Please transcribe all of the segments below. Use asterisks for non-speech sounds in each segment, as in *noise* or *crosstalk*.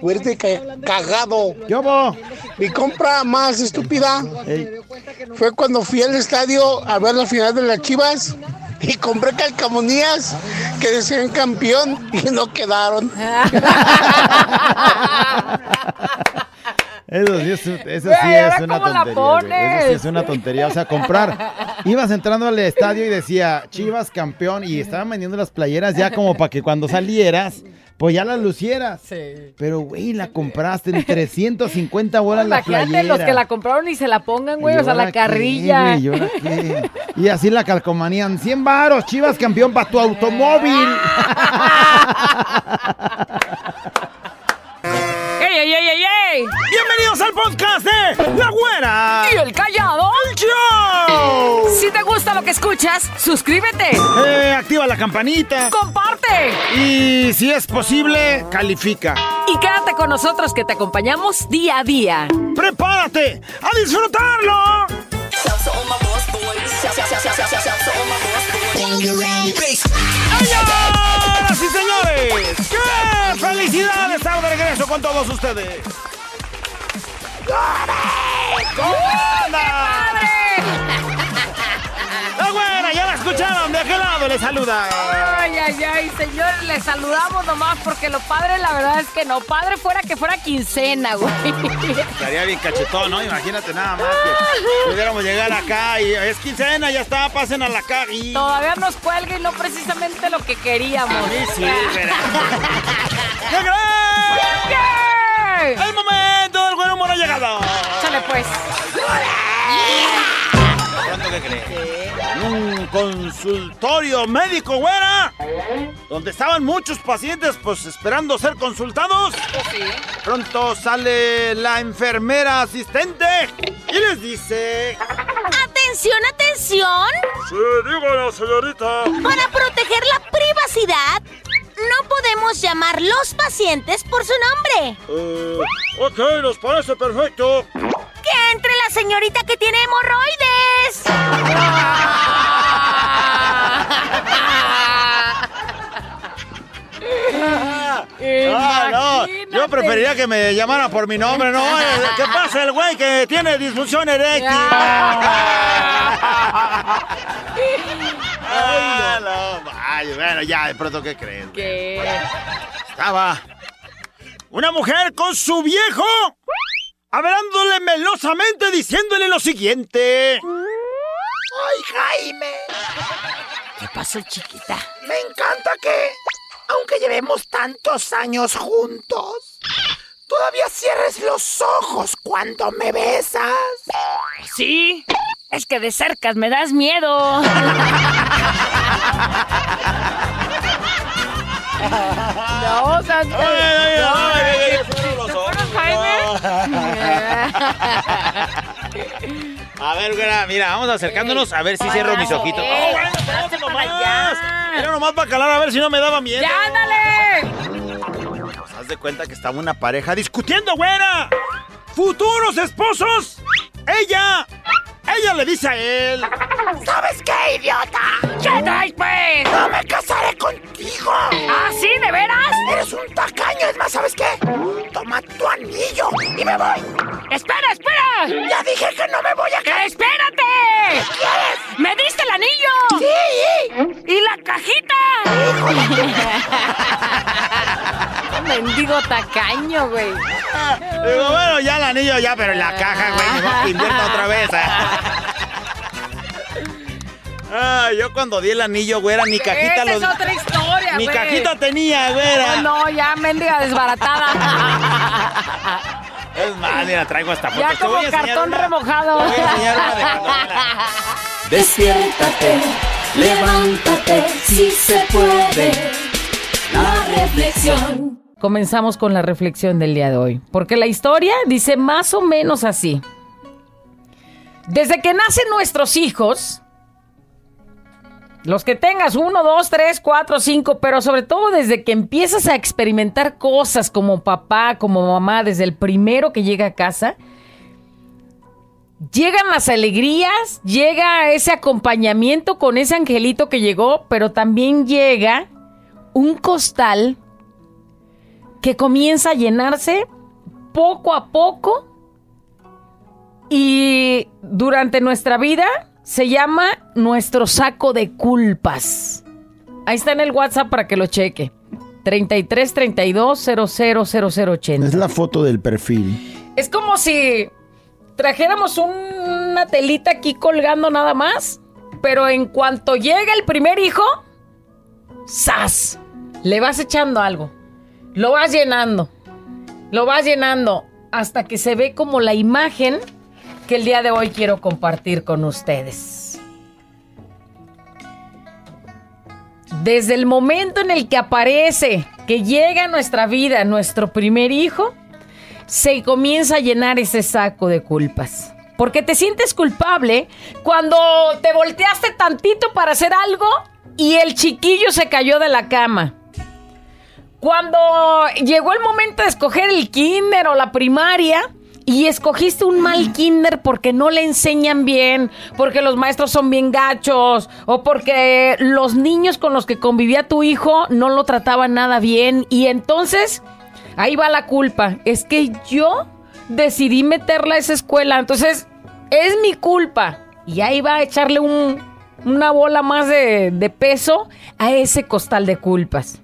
Fuerte cagado. ¿Qué Mi compra más estúpida fue cuando fui al estadio a ver la final de las Chivas y compré calcamonías que decían campeón y no quedaron. *laughs* Eso sí es, eso sí es una tontería. Eso sí es una tontería. O sea, comprar. Ibas entrando al estadio y decía Chivas campeón y estaban vendiendo las playeras ya como para que cuando salieras pues ya la lucieras. Sí. Pero, güey, la compraste en 350 bolas la playera. los que la compraron y se la pongan, güey, o sea, la carrilla. ¿y, y así la calcomanían. 100 varos, chivas campeón para tu automóvil. *laughs* ¡Ey, ey, ey, ey, Bienvenidos al podcast de La Güera. Y el Callado. ¡El show! Si te gusta lo que escuchas, suscríbete. Eh, activa la campanita. Comparte. Y si es posible, califica. Y quédate con nosotros que te acompañamos día a día. ¡Prepárate a disfrutarlo! ¡Señoras y señores! ¡Qué felicidad estar de regreso con todos ustedes! ¡Cómo anda! ¡La güera! ¡Ya la escucharon! ¿De qué lado le saluda? Ay, ay, ay, señores, le saludamos nomás porque lo padre, la verdad es que no. Padre fuera que fuera quincena, güey. Estaría bien cachetón, ¿no? Imagínate nada más que pudiéramos llegar acá y es quincena, ya está, pasen a la caja y... Todavía nos cuelga y no precisamente lo que queríamos. Sí, sí, *laughs* ¿Qué ¡El momento del buen humor ha llegado! Chale, pues. ¿Cuánto que crees? En un consultorio médico, güera, donde estaban muchos pacientes, pues esperando ser consultados. Pronto sale la enfermera asistente y les dice: ¡Atención, atención! Sí, dígalo, señorita. Para proteger la privacidad, no podemos llamar los pacientes por su nombre. Eh, ok, nos parece perfecto. ¡Que entre la señorita que tiene hemorroides! *laughs* Ah, no. Yo preferiría que me llamara por mi nombre, ¿no? *laughs* ¿Qué pasa el güey que tiene disfunción eréctil? Ah, no. Ay, bueno, ya, de pronto, ¿qué crees? ¿Qué? Estaba una mujer con su viejo hablándole melosamente diciéndole lo siguiente. ¡Ay, Jaime! ¿Qué pasó, chiquita? Me encanta que, aunque llevemos tantos años juntos, todavía cierres los ojos cuando me besas. Sí, es que de cerca me das miedo. no. A ver, güera, mira, vamos acercándonos a ver si cierro mis ojitos. ¡Oh, bueno, espérate nomás! Era nomás para calar a ver si no me daba miedo. ¡Ya, dale! Haz de cuenta que estaba una pareja discutiendo, güera. ¡Futuros esposos! ¡Ella! Ella le dice a él. ¿Sabes qué, idiota? ¿Qué traes, pues? No me casaré contigo. ¿Ah, sí? ¿De veras? Eres un tacaño. Es más, ¿sabes qué? Toma tu anillo y me voy. ¡Espera, espera! Ya dije que no me voy a casar. ¡Espérate! ¿Qué quieres? ¡Me diste el anillo! Sí. ¡Y la cajita! Mendigo tacaño, güey. Digo, bueno, ya el anillo ya, pero en la caja, güey. Invierta otra vez. Ah, yo cuando di el anillo, güera, mi cajita Esa los... es otra historia, Mi güey. cajita tenía, güera. No, no, ya mendiga desbaratada. Es más, mira, traigo esta foto. ya como voy a enseñar cartón una- remojado. Voy a enseñar una de Despiértate, levántate, si se puede. La reflexión. Comenzamos con la reflexión del día de hoy, porque la historia dice más o menos así. Desde que nacen nuestros hijos, los que tengas uno, dos, tres, cuatro, cinco, pero sobre todo desde que empiezas a experimentar cosas como papá, como mamá, desde el primero que llega a casa, llegan las alegrías, llega ese acompañamiento con ese angelito que llegó, pero también llega un costal que comienza a llenarse poco a poco y durante nuestra vida se llama nuestro saco de culpas. Ahí está en el WhatsApp para que lo cheque. 33 32 000080. Es la foto del perfil. Es como si trajéramos una telita aquí colgando nada más, pero en cuanto llega el primer hijo, ¡zas! Le vas echando algo. Lo vas llenando. Lo vas llenando hasta que se ve como la imagen que el día de hoy quiero compartir con ustedes. Desde el momento en el que aparece, que llega a nuestra vida nuestro primer hijo, se comienza a llenar ese saco de culpas. Porque te sientes culpable cuando te volteaste tantito para hacer algo y el chiquillo se cayó de la cama. Cuando llegó el momento de escoger el kinder o la primaria y escogiste un mal kinder porque no le enseñan bien, porque los maestros son bien gachos o porque los niños con los que convivía tu hijo no lo trataban nada bien y entonces ahí va la culpa. Es que yo decidí meterla a esa escuela, entonces es mi culpa. Y ahí va a echarle una bola más de, de peso a ese costal de culpas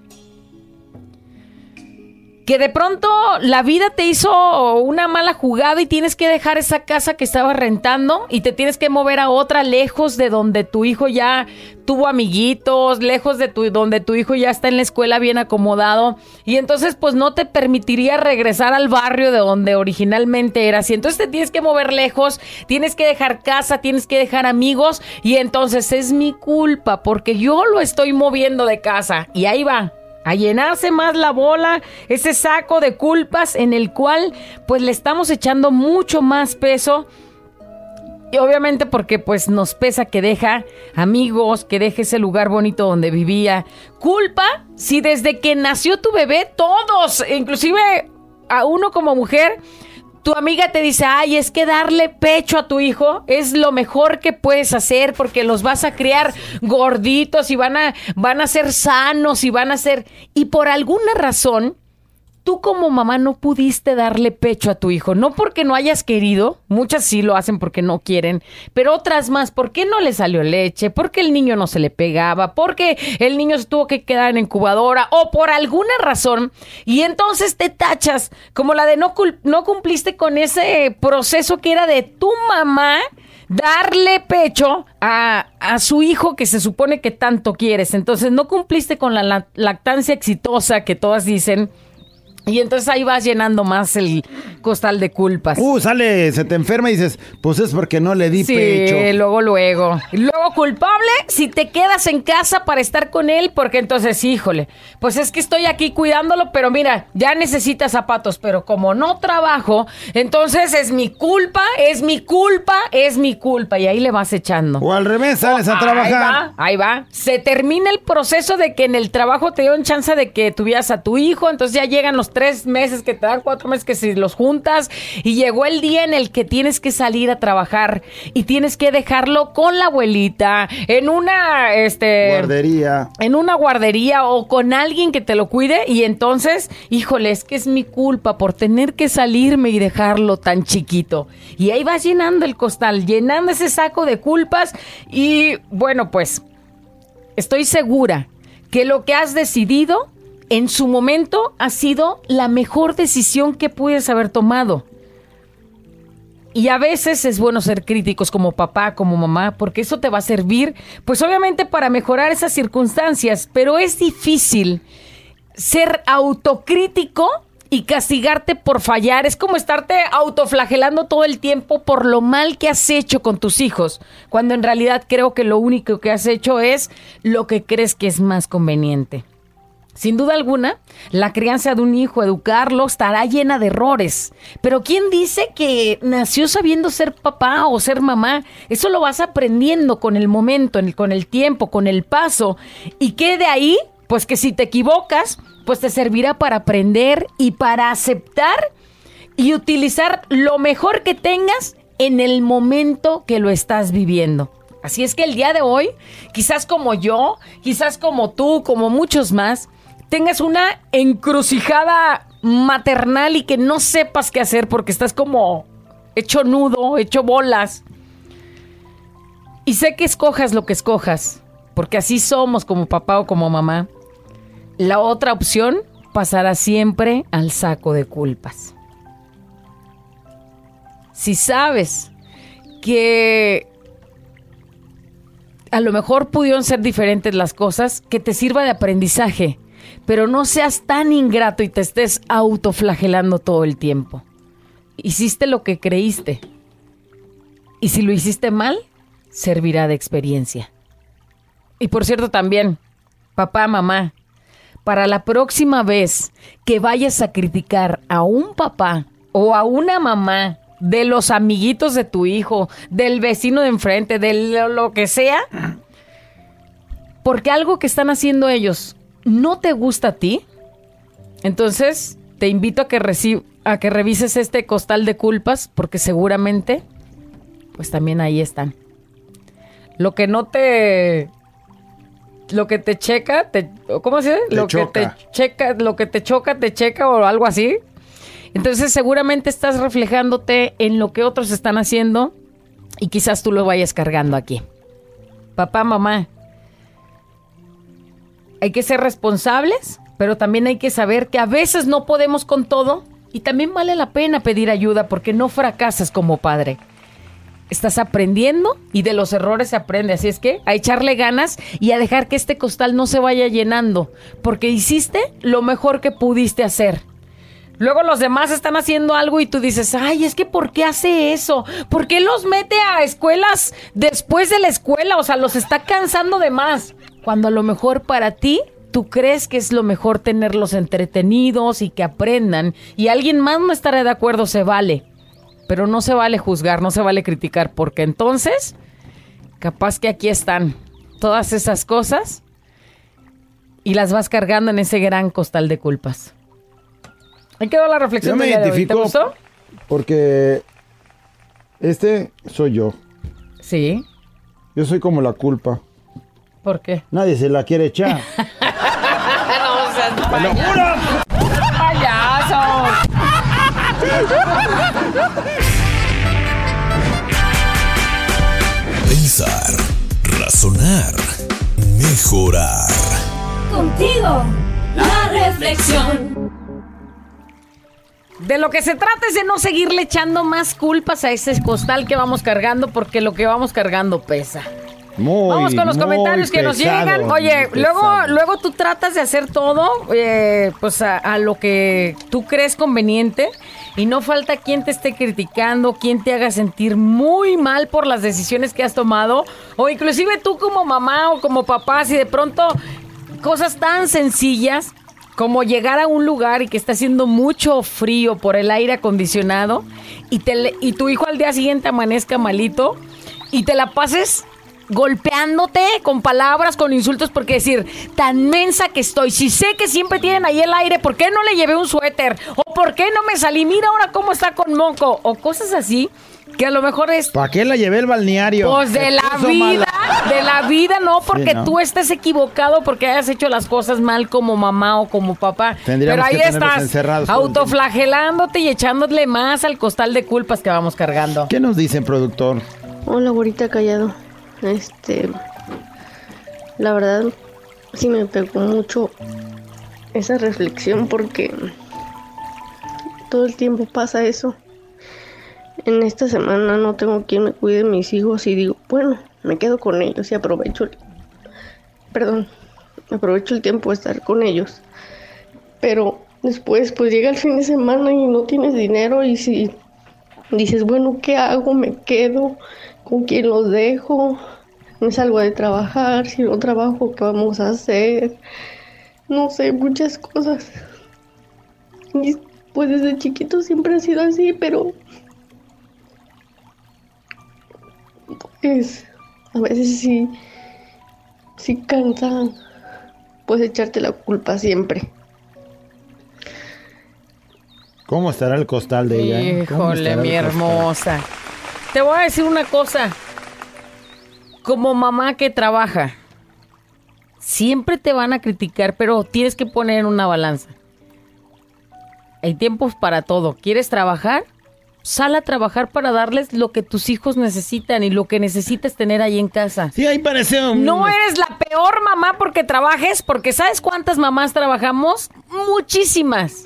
que de pronto la vida te hizo una mala jugada y tienes que dejar esa casa que estabas rentando y te tienes que mover a otra lejos de donde tu hijo ya tuvo amiguitos, lejos de tu, donde tu hijo ya está en la escuela bien acomodado. Y entonces pues no te permitiría regresar al barrio de donde originalmente eras y entonces te tienes que mover lejos, tienes que dejar casa, tienes que dejar amigos y entonces es mi culpa porque yo lo estoy moviendo de casa. Y ahí va, a llenarse más la bola, ese saco de culpas en el cual pues le estamos echando mucho más peso. Y obviamente porque pues nos pesa que deja amigos, que deje ese lugar bonito donde vivía. Culpa si desde que nació tu bebé todos, inclusive a uno como mujer, tu amiga te dice, ay, es que darle pecho a tu hijo es lo mejor que puedes hacer porque los vas a criar gorditos y van a, van a ser sanos y van a ser... Y por alguna razón, tú como mamá no pudiste darle pecho a tu hijo, no porque no hayas querido, muchas sí lo hacen porque no quieren, pero otras más, porque no le salió leche, porque el niño no se le pegaba, porque el niño se tuvo que quedar en incubadora o por alguna razón, y entonces te tachas como la de no, no cumpliste con ese proceso que era de tu mamá darle pecho a, a, su hijo que se supone que tanto quieres. Entonces no cumpliste con la lactancia exitosa que todas dicen y entonces ahí vas llenando más el costal de culpas. Uh, sale, se te enferma y dices, pues es porque no le di sí, pecho. luego, luego. Luego culpable si te quedas en casa para estar con él, porque entonces, híjole, pues es que estoy aquí cuidándolo, pero mira, ya necesita zapatos, pero como no trabajo, entonces es mi culpa, es mi culpa, es mi culpa. Y ahí le vas echando. O al revés, sales a trabajar. Ahí va, ahí va. Se termina el proceso de que en el trabajo te dieron chance de que tuvieras a tu hijo, entonces ya llegan los tres meses que te dan, cuatro meses que si los juntas y llegó el día en el que tienes que salir a trabajar y tienes que dejarlo con la abuelita en una este guardería, en una guardería o con alguien que te lo cuide y entonces, híjole, es que es mi culpa por tener que salirme y dejarlo tan chiquito. Y ahí vas llenando el costal, llenando ese saco de culpas y bueno, pues estoy segura que lo que has decidido en su momento ha sido la mejor decisión que puedes haber tomado. Y a veces es bueno ser críticos como papá, como mamá, porque eso te va a servir, pues obviamente para mejorar esas circunstancias, pero es difícil ser autocrítico y castigarte por fallar. Es como estarte autoflagelando todo el tiempo por lo mal que has hecho con tus hijos, cuando en realidad creo que lo único que has hecho es lo que crees que es más conveniente. Sin duda alguna, la crianza de un hijo, educarlo, estará llena de errores. Pero ¿quién dice que nació sabiendo ser papá o ser mamá? Eso lo vas aprendiendo con el momento, con el tiempo, con el paso. Y que de ahí, pues que si te equivocas, pues te servirá para aprender y para aceptar y utilizar lo mejor que tengas en el momento que lo estás viviendo. Así es que el día de hoy, quizás como yo, quizás como tú, como muchos más, tengas una encrucijada maternal y que no sepas qué hacer porque estás como hecho nudo, hecho bolas. Y sé que escojas lo que escojas, porque así somos como papá o como mamá. La otra opción pasará siempre al saco de culpas. Si sabes que a lo mejor pudieron ser diferentes las cosas, que te sirva de aprendizaje, pero no seas tan ingrato y te estés autoflagelando todo el tiempo. Hiciste lo que creíste. Y si lo hiciste mal, servirá de experiencia. Y por cierto también, papá, mamá, para la próxima vez que vayas a criticar a un papá o a una mamá de los amiguitos de tu hijo, del vecino de enfrente, de lo que sea, porque algo que están haciendo ellos no te gusta a ti, entonces te invito a que, a que revises este costal de culpas, porque seguramente, pues también ahí están. Lo que no te lo que te checa, te, ¿cómo se dice? lo que te checa, lo que te choca, te checa o algo así. Entonces seguramente estás reflejándote en lo que otros están haciendo y quizás tú lo vayas cargando aquí. Papá, mamá, hay que ser responsables, pero también hay que saber que a veces no podemos con todo y también vale la pena pedir ayuda porque no fracasas como padre estás aprendiendo y de los errores se aprende. Así es que a echarle ganas y a dejar que este costal no se vaya llenando, porque hiciste lo mejor que pudiste hacer. Luego los demás están haciendo algo y tú dices, ay, es que ¿por qué hace eso? ¿Por qué los mete a escuelas después de la escuela? O sea, los está cansando de más. Cuando a lo mejor para ti tú crees que es lo mejor tenerlos entretenidos y que aprendan y alguien más no estará de acuerdo, se vale. Pero no se vale juzgar, no se vale criticar, porque entonces, capaz que aquí están todas esas cosas y las vas cargando en ese gran costal de culpas. Ahí quedó la reflexión. Yo me identifico porque este soy yo. Sí. Yo soy como la culpa. ¿Por qué? Nadie se la quiere echar. *laughs* no seas. ¡Payaso! Pensar, razonar, mejorar. Contigo, la reflexión. De lo que se trata es de no seguirle echando más culpas a ese costal que vamos cargando, porque lo que vamos cargando pesa. Vamos con los comentarios que nos llegan. Oye, luego, luego tú tratas de hacer todo, eh, pues a, lo que tú crees conveniente y no falta quien te esté criticando, quien te haga sentir muy mal por las decisiones que has tomado, o inclusive tú como mamá o como papá, si de pronto cosas tan sencillas como llegar a un lugar y que está haciendo mucho frío por el aire acondicionado y, te, y tu hijo al día siguiente amanezca malito y te la pases golpeándote con palabras, con insultos, porque decir, tan mensa que estoy, si sé que siempre tienen ahí el aire, ¿por qué no le llevé un suéter? ¿O por qué no me salí? Mira ahora cómo está con moco. O cosas así, que a lo mejor es... ¿Para qué la llevé el balneario? Pues de la vida, de la vida no, porque tú estés equivocado porque hayas hecho las cosas mal como mamá o como papá. Pero ahí estás, autoflagelándote y echándole más al costal de culpas que vamos cargando. ¿Qué nos dicen, productor? Hola, güerita callado. Este, la verdad, sí me pegó mucho esa reflexión porque todo el tiempo pasa eso. En esta semana no tengo quien me cuide mis hijos y digo, bueno, me quedo con ellos y aprovecho, el, perdón, aprovecho el tiempo de estar con ellos. Pero después pues llega el fin de semana y no tienes dinero y si dices, bueno, ¿qué hago? ¿Me quedo? Con quién los dejo, me salgo de trabajar, si no trabajo, ¿qué vamos a hacer? No sé, muchas cosas. Y pues desde chiquito siempre ha sido así, pero pues a veces sí, sí cansa, pues echarte la culpa siempre. ¿Cómo estará el costal de ella? Híjole, mi hermosa. Te voy a decir una cosa. Como mamá que trabaja, siempre te van a criticar, pero tienes que poner en una balanza. hay tiempos para todo. ¿Quieres trabajar? Sal a trabajar para darles lo que tus hijos necesitan y lo que necesites tener ahí en casa. Sí, ahí parece un... No eres la peor mamá porque trabajes, porque ¿sabes cuántas mamás trabajamos? Muchísimas.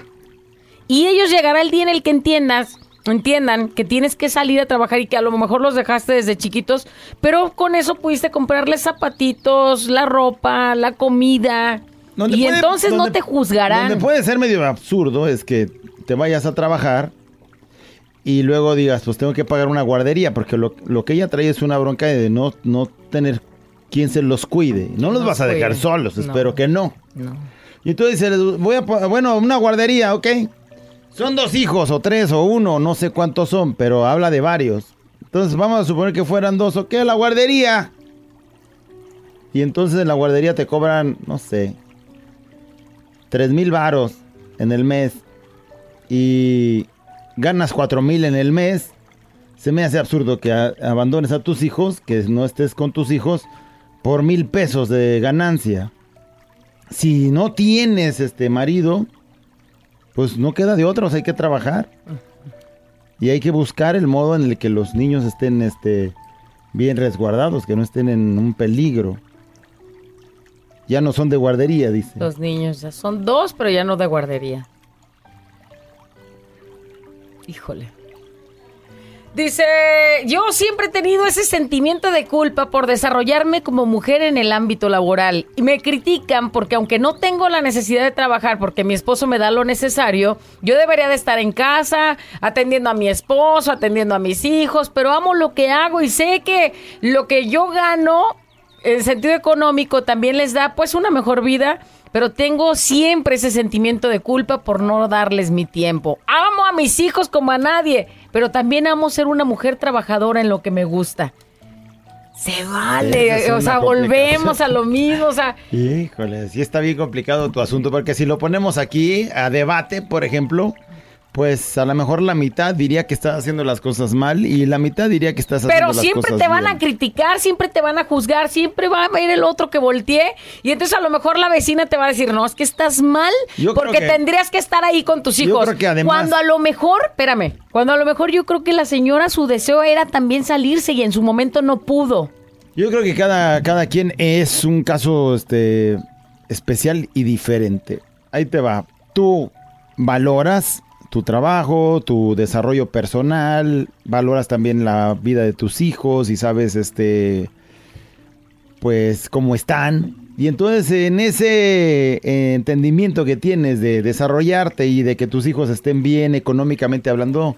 Y ellos llegará el día en el que entiendas, entiendan que tienes que salir a trabajar y que a lo mejor los dejaste desde chiquitos, pero con eso pudiste comprarles zapatitos, la ropa, la comida. Donde y puede- entonces no te juzgarán. Donde puede ser medio absurdo es que te vayas a trabajar y luego digas, pues tengo que pagar una guardería, porque lo, lo que ella trae es una bronca de no, no tener quien se los cuide. No los Los vas a dejar cuide. solos, No. espero que no. No. Y entonces dices, voy a, bueno, una guardería, ok. Son dos hijos, o tres, o uno, no sé cuántos son, pero habla de varios. Entonces vamos a suponer que fueran dos, ok, la guardería. Y entonces en la guardería te cobran, no sé, tres mil varos en el mes. Y ganas cuatro mil en el mes. Se me hace absurdo que abandones a tus hijos, que no estés con tus hijos, por mil pesos de ganancia si no tienes este marido, pues no queda de otros, hay que trabajar. Y hay que buscar el modo en el que los niños estén este bien resguardados, que no estén en un peligro. Ya no son de guardería, dice. Los niños ya son dos, pero ya no de guardería. Híjole. Dice, yo siempre he tenido ese sentimiento de culpa por desarrollarme como mujer en el ámbito laboral. Y me critican porque aunque no tengo la necesidad de trabajar porque mi esposo me da lo necesario, yo debería de estar en casa, atendiendo a mi esposo, atendiendo a mis hijos, pero amo lo que hago y sé que lo que yo gano en sentido económico también les da pues una mejor vida, pero tengo siempre ese sentimiento de culpa por no darles mi tiempo. Amo a mis hijos como a nadie, pero también amo ser una mujer trabajadora en lo que me gusta. Se vale, o sea, volvemos a lo mismo, o sea, *laughs* Híjole, sí está bien complicado tu asunto, porque si lo ponemos aquí a debate, por ejemplo, pues a lo mejor la mitad diría que estás haciendo las cosas mal y la mitad diría que estás haciendo pero las siempre cosas te van bien. a criticar, siempre te van a juzgar, siempre va a ir el otro que voltee y entonces a lo mejor la vecina te va a decir, no, es que estás mal Yo porque que- tendrías que estar ahí con tus Yo hijos. creo que además- Cuando a lo mejor, espérame, cuando a lo mejor yo creo que la señora su deseo era también salirse y en su momento no pudo. Yo creo que cada, cada quien es un caso este, especial y diferente. Ahí te va. Tú valoras tu trabajo, tu desarrollo personal, valoras también la vida de tus hijos y sabes este pues cómo están. Y entonces en ese entendimiento que tienes de desarrollarte y de que tus hijos estén bien económicamente hablando,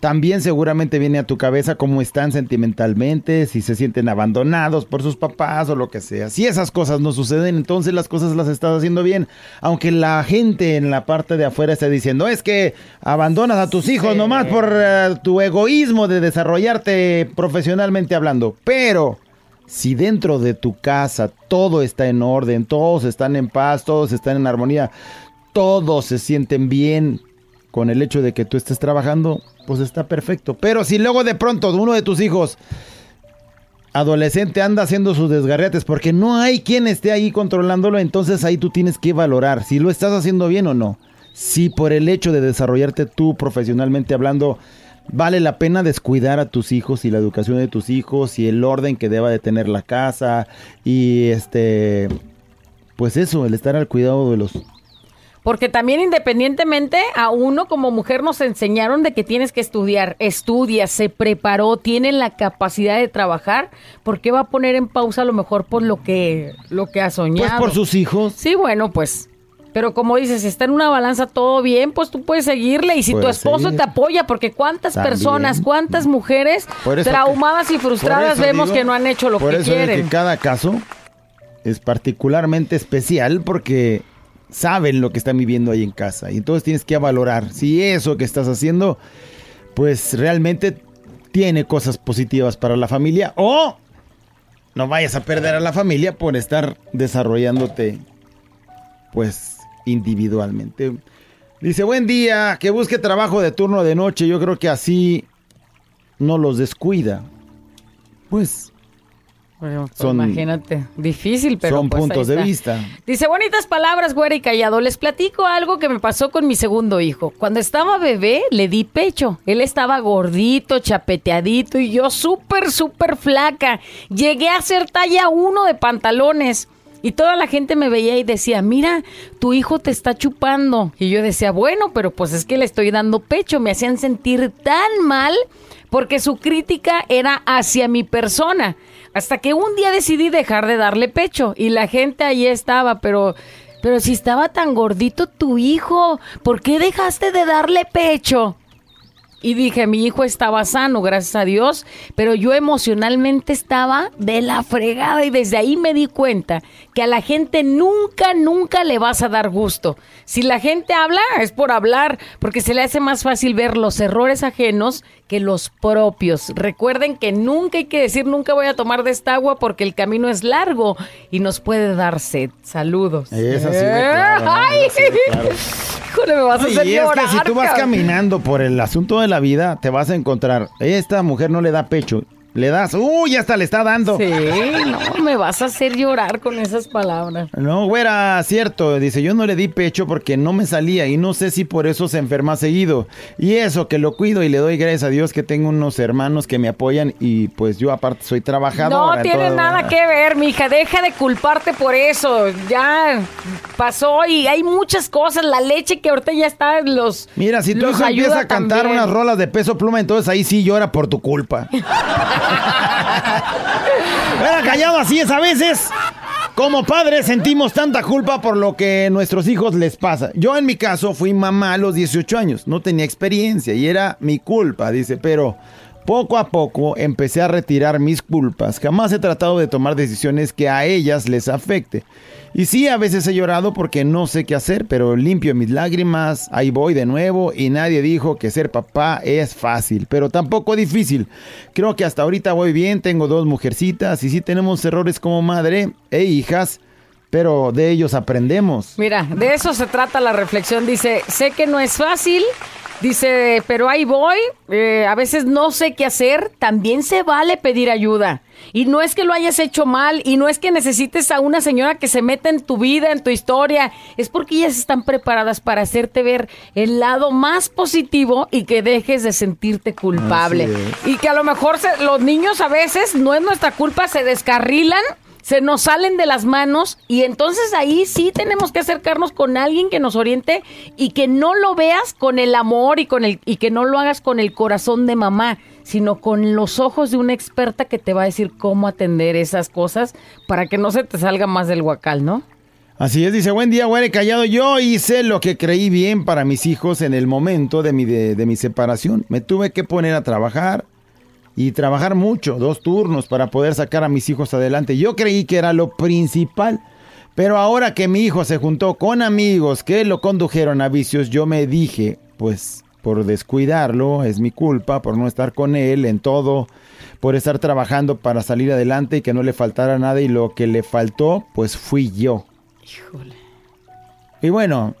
también seguramente viene a tu cabeza cómo están sentimentalmente, si se sienten abandonados por sus papás o lo que sea. Si esas cosas no suceden, entonces las cosas las estás haciendo bien. Aunque la gente en la parte de afuera esté diciendo, es que abandonas a tus hijos nomás por eh, tu egoísmo de desarrollarte profesionalmente hablando. Pero si dentro de tu casa todo está en orden, todos están en paz, todos están en armonía, todos se sienten bien con el hecho de que tú estés trabajando, pues está perfecto. Pero si luego de pronto uno de tus hijos adolescente anda haciendo sus desgarretes porque no hay quien esté ahí controlándolo, entonces ahí tú tienes que valorar si lo estás haciendo bien o no. Si por el hecho de desarrollarte tú profesionalmente hablando, vale la pena descuidar a tus hijos y la educación de tus hijos y el orden que deba de tener la casa y este pues eso, el estar al cuidado de los Porque también independientemente a uno como mujer nos enseñaron de que tienes que estudiar, estudia, se preparó, tiene la capacidad de trabajar, ¿por qué va a poner en pausa a lo mejor por lo que lo que ha pues soñado? por sus hijos. Sí, bueno, pues. Pero como dices, si está en una balanza todo bien, pues tú puedes seguirle. Y si tu Puedes esposo seguir. te apoya, porque cuántas También. personas, cuántas mujeres traumadas y frustradas vemos digo- que no han hecho lo por que eso es quieren. que cada caso es particularmente especial porque saben lo que están viviendo ahí en casa. Y entonces tienes que valorar si eso que estás haciendo, pues realmente tiene cosas positivas para la familia o no vayas a perder a la familia por estar desarrollándote, pues individualmente. Dice, buen día, que busque trabajo de turno de noche. Yo creo que así no los descuida. Pues Bueno, pues imagínate, difícil, pero son pues puntos de vista. Dice, bonitas palabras, güera y callado. Les platico algo que me pasó con mi segundo hijo. Cuando estaba bebé, le di pecho. Él estaba gordito, chapeteadito y yo súper, súper flaca. Llegué a ser talla uno de pantalones. Y toda la gente me veía y decía, mira, tu hijo te está chupando. Y yo decía, bueno, pero pues es que le estoy dando pecho. Me hacían sentir tan mal porque su crítica era hacia mi persona. Hasta que un día decidí dejar de darle pecho y la gente ahí estaba, pero pero si estaba tan gordito tu hijo, ¿por qué dejaste de darle pecho? Y dije, mi hijo estaba sano, gracias a Dios, pero yo emocionalmente estaba de la fregada y desde ahí me di cuenta que a la gente nunca, nunca le vas a dar gusto. Si la gente habla, es por hablar, porque se le hace más fácil ver los errores ajenos que los propios. Recuerden que nunca hay que decir nunca voy a tomar de esta agua porque el camino es largo y nos puede dar sed. Saludos. Es así de claro, ¿no? *laughs* ¡Ay! Es así de claro. Híjole, me vas a hacer y es llorar, que si tú vas caminando por el asunto de la vida, te vas a encontrar, esta mujer no le da pecho, le das, uy, hasta le está dando. Sí, no, me vas a hacer llorar con esas palabras. No, güera, cierto. Dice, yo no le di pecho porque no me salía y no sé si por eso se enferma seguido. Y eso, que lo cuido y le doy gracias a Dios que tengo unos hermanos que me apoyan y pues yo aparte soy trabajador. No tiene nada que ver, mija. Deja de culparte por eso. Ya pasó y hay muchas cosas. La leche que ahorita ya está en los. Mira, si tu los hijo empieza ayuda a cantar también. unas rolas de peso pluma, entonces ahí sí llora por tu culpa. *laughs* Era callado así es a veces. Como padres sentimos tanta culpa por lo que nuestros hijos les pasa. Yo en mi caso fui mamá a los 18 años, no tenía experiencia y era mi culpa, dice, pero poco a poco empecé a retirar mis culpas. Jamás he tratado de tomar decisiones que a ellas les afecte. Y sí, a veces he llorado porque no sé qué hacer, pero limpio mis lágrimas, ahí voy de nuevo y nadie dijo que ser papá es fácil, pero tampoco difícil. Creo que hasta ahorita voy bien, tengo dos mujercitas y sí tenemos errores como madre e hijas, pero de ellos aprendemos. Mira, de eso se trata la reflexión. Dice, sé que no es fácil. Dice, pero ahí voy. eh, a veces no sé qué hacer. También se vale pedir ayuda. Y no es que lo hayas hecho mal. Y no es que necesites a una señora que se meta en tu vida, en tu historia. Es porque ellas están preparadas para hacerte ver el lado más positivo y que dejes de sentirte culpable. Y que a lo mejor se- los niños a veces, no es nuestra culpa, se descarrilan se nos salen de las manos y entonces ahí sí tenemos que acercarnos con alguien que nos oriente y que no lo veas con el amor y con el y que no lo hagas con el corazón de mamá, sino con los ojos de una experta que te va a decir cómo atender esas cosas para que no se te salga más del guacal, ¿no? Así es, dice, buen día, güey, callado. Yo hice lo que creí bien para mis hijos en el momento de mi, de, de mi separación. Me tuve que poner a trabajar y trabajar mucho, dos turnos, para poder sacar a mis hijos adelante. Yo creí que era lo principal. Pero ahora que mi hijo se juntó con amigos que lo condujeron a vicios, yo me dije, pues por descuidarlo, es mi culpa, por no estar con él en todo, por estar trabajando para salir adelante y que no le faltara nada y lo que le faltó, pues fui yo. Híjole. Y bueno,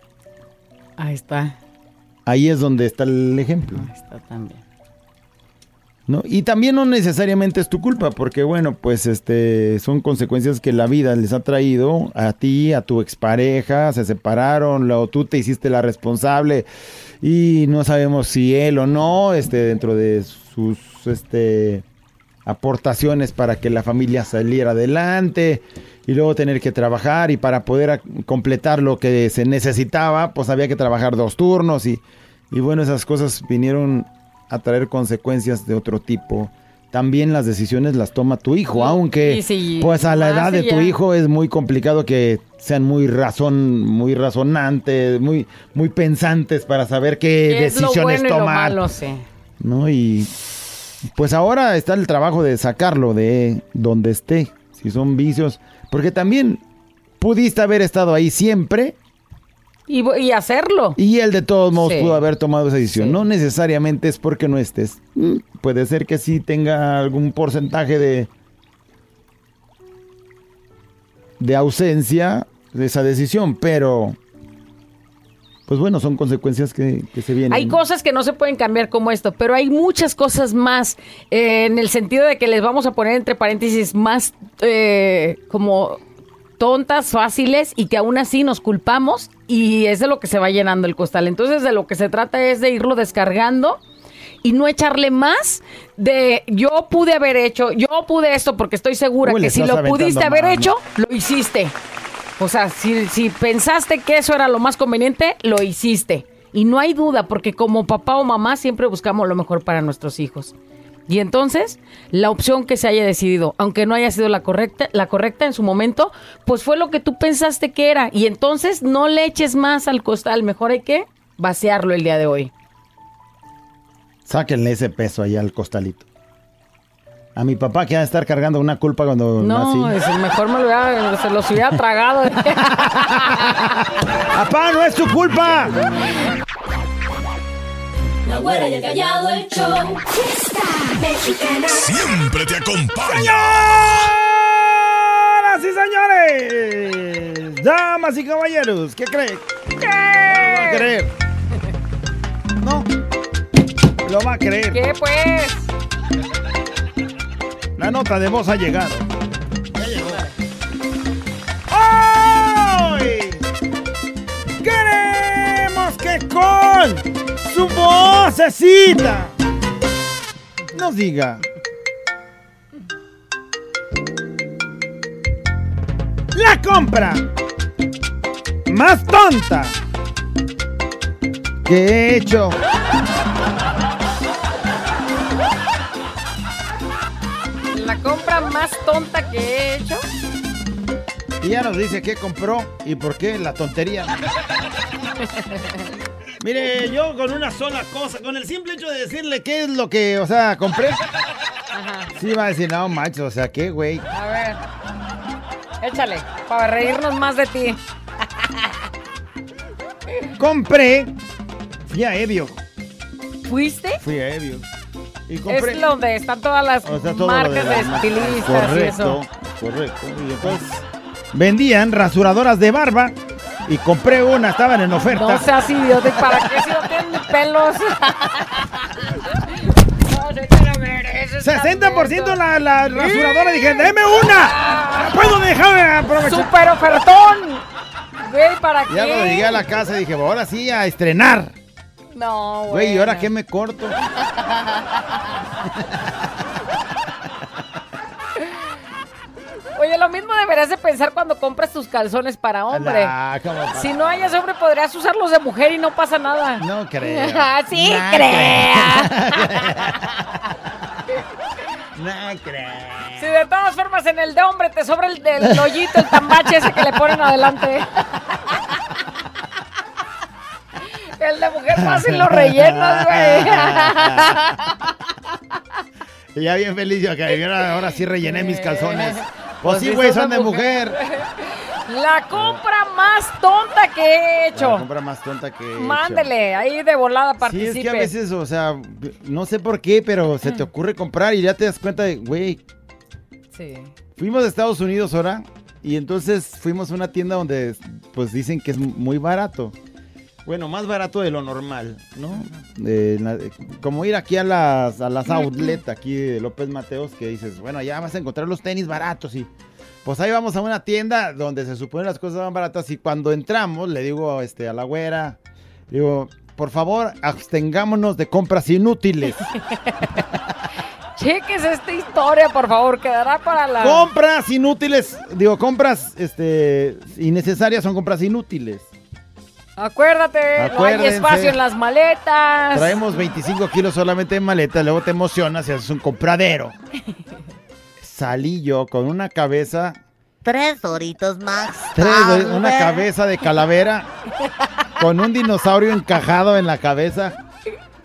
Ahí está. ahí es donde está el ejemplo. Ahí está también. ¿No? Y también no necesariamente es tu culpa, porque bueno, pues este son consecuencias que la vida les ha traído a ti, a tu expareja, se separaron, o tú te hiciste la responsable y no sabemos si él o no, este, dentro de sus este aportaciones para que la familia saliera adelante y luego tener que trabajar y para poder completar lo que se necesitaba, pues había que trabajar dos turnos y, y bueno, esas cosas vinieron a traer consecuencias de otro tipo. También las decisiones las toma tu hijo, aunque pues a la edad de tu hijo es muy complicado que sean muy razón, muy razonantes, muy, muy pensantes para saber qué decisiones bueno tomar. malo, sí. ¿no? Y pues ahora está el trabajo de sacarlo de donde esté, si son vicios, porque también pudiste haber estado ahí siempre Y, y hacerlo. y él de todos modos Sí. pudo haber tomado esa decisión. Sí. No necesariamente es porque no estés. Mm, Puede ser que sí tenga algún porcentaje de de ausencia de esa decisión, pero pues bueno, son consecuencias que, que se vienen. Hay cosas que no se pueden cambiar como esto, pero hay muchas cosas más eh, en el sentido de que les vamos a poner entre paréntesis más eh, como tontas, fáciles y que aún así nos culpamos y es de lo que se va llenando el costal. Entonces de lo que se trata es de irlo descargando y no echarle más de yo pude haber hecho, yo pude esto porque estoy segura Uy, que si lo pudiste haber hecho, lo hiciste. O sea, si, si pensaste que eso era lo más conveniente, lo hiciste. Y no hay duda, porque como papá o mamá siempre buscamos lo mejor para nuestros hijos. Y entonces, la opción que se haya decidido, aunque no haya sido la correcta, la correcta en su momento, pues fue lo que tú pensaste que era. Y entonces no le eches más al costal, mejor hay que vaciarlo el día de hoy. Sáquenle ese peso ahí al costalito. A mi papá que ha de estar cargando una culpa cuando No, nací. es- mejor me lo hubiera, se los hubiera tragado. *laughs* ¡Papá, no es tu culpa! *laughs* La güera y el callado, el show. Fiesta mexicana. Siempre te acompaña. ¡Señoras y señores! Damas y caballeros, ¿qué creen? ¿Qué? ¿Lo va a creer? *laughs* No. Lo va a creer. ¿Qué pues? La nota de voz ha llegado. Ya llegó. ¡Hoy! Queremos que con su vocecita nos diga. La compra más tonta que he hecho. La compra más tonta que he hecho. Y ya nos dice qué compró y por qué la tontería. *laughs* Mire, yo con una sola cosa, con el simple hecho de decirle qué es lo que, o sea, compré. Sí va a decir, no manches, o sea, qué güey. A ver. Échale, para reírnos más de ti. Compré, fui a Evio, ¿Fuiste? fui a Evio. Y compré. Es donde están todas las o sea, marcas de, estilistas correcto, y eso. Correcto, y entonces vendían rasuradoras de barba y compré una, estaban en oferta. No seas idiota, ¿y ¿para qué si no tienen pelos? No, si te lo mereces, 60% tantito. la, la rasuradora, dije, deme una. ¿Puedo dejar aprovechar? ¡Super ofertón! Güey, ¿para qué? Ya cuando llegué a la casa dije, ahora sí a estrenar. No, güey. Güey, ¿y ahora qué me corto? *laughs* Oye, lo mismo deberías de pensar cuando compras tus calzones para hombre. Nah, ¿cómo pa- Si no hayas hombre, podrías usarlos de mujer y no pasa nada. No *laughs* creo. sí, No crea. *laughs* No creo. Si de todas formas en el de hombre te sobra el del hoyito, el tambache ese que le ponen adelante. *laughs* El de mujer fácil lo rellenas, güey. Ya bien feliz yo que ahora sí rellené mis calzones. Pues Pues sí, sí, güey, son de mujer. *laughs* La compra más tonta que he La hecho. compra más tonta que he hecho. Mándele, ahí de volada Sí, participe. es que a veces, o sea, no sé por qué, pero se te *clears throat* ocurre comprar y ya te das cuenta de, güey, Sí. fuimos a Estados Unidos ahora y entonces fuimos a una tienda donde, pues dicen que es muy barato. Bueno, más barato de lo normal, ¿no? La- como ir aquí a las, a las outlet aquí de López Mateos, que dices, bueno, ya vas a encontrar los tenis baratos y... Pues ahí vamos a una tienda donde se supone las cosas van baratas y cuando entramos le digo este, a la güera, digo, por favor, abstengámonos de compras inútiles. *laughs* Cheques esta historia, por favor, quedará para la... compras inútiles, digo, compras este, innecesarias son compras inútiles. Acuérdate, no hay espacio en las maletas. Traemos 25 kilos solamente en maleta, luego te emocionas y haces un compradero. Salí yo con una cabeza, Tres horitos max. tres, tarde. una cabeza de calavera, con un dinosaurio encajado en la cabeza,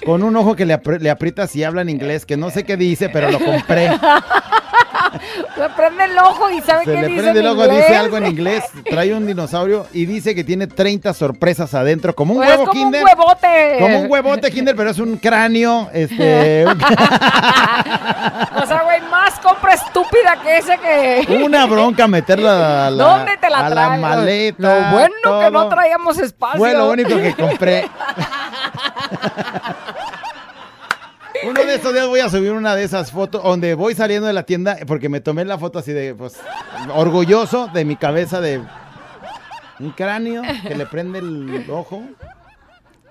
con un ojo que le, apri- le aprietas y habla en inglés, que no sé qué dice, pero lo compré. *laughs* Le prende el ojo y sabe Se qué le dice prende el ojo, inglés. dice algo en inglés, trae un dinosaurio y dice que tiene 30 sorpresas adentro, como un Pues huevo como kinder. un huevote. Como un huevote kinder, pero es un cráneo, este... *laughs* O sea, güey, más compra estúpida que esa que. Una bronca meterla a la, ¿Dónde te la a la maleta. Lo bueno que no traíamos espacio. Fue lo único que compré. *laughs* Uno de estos días voy a subir una de esas fotos donde voy saliendo de la tienda porque me tomé la foto así de, pues, orgulloso de mi cabeza de un cráneo que le prende el ojo.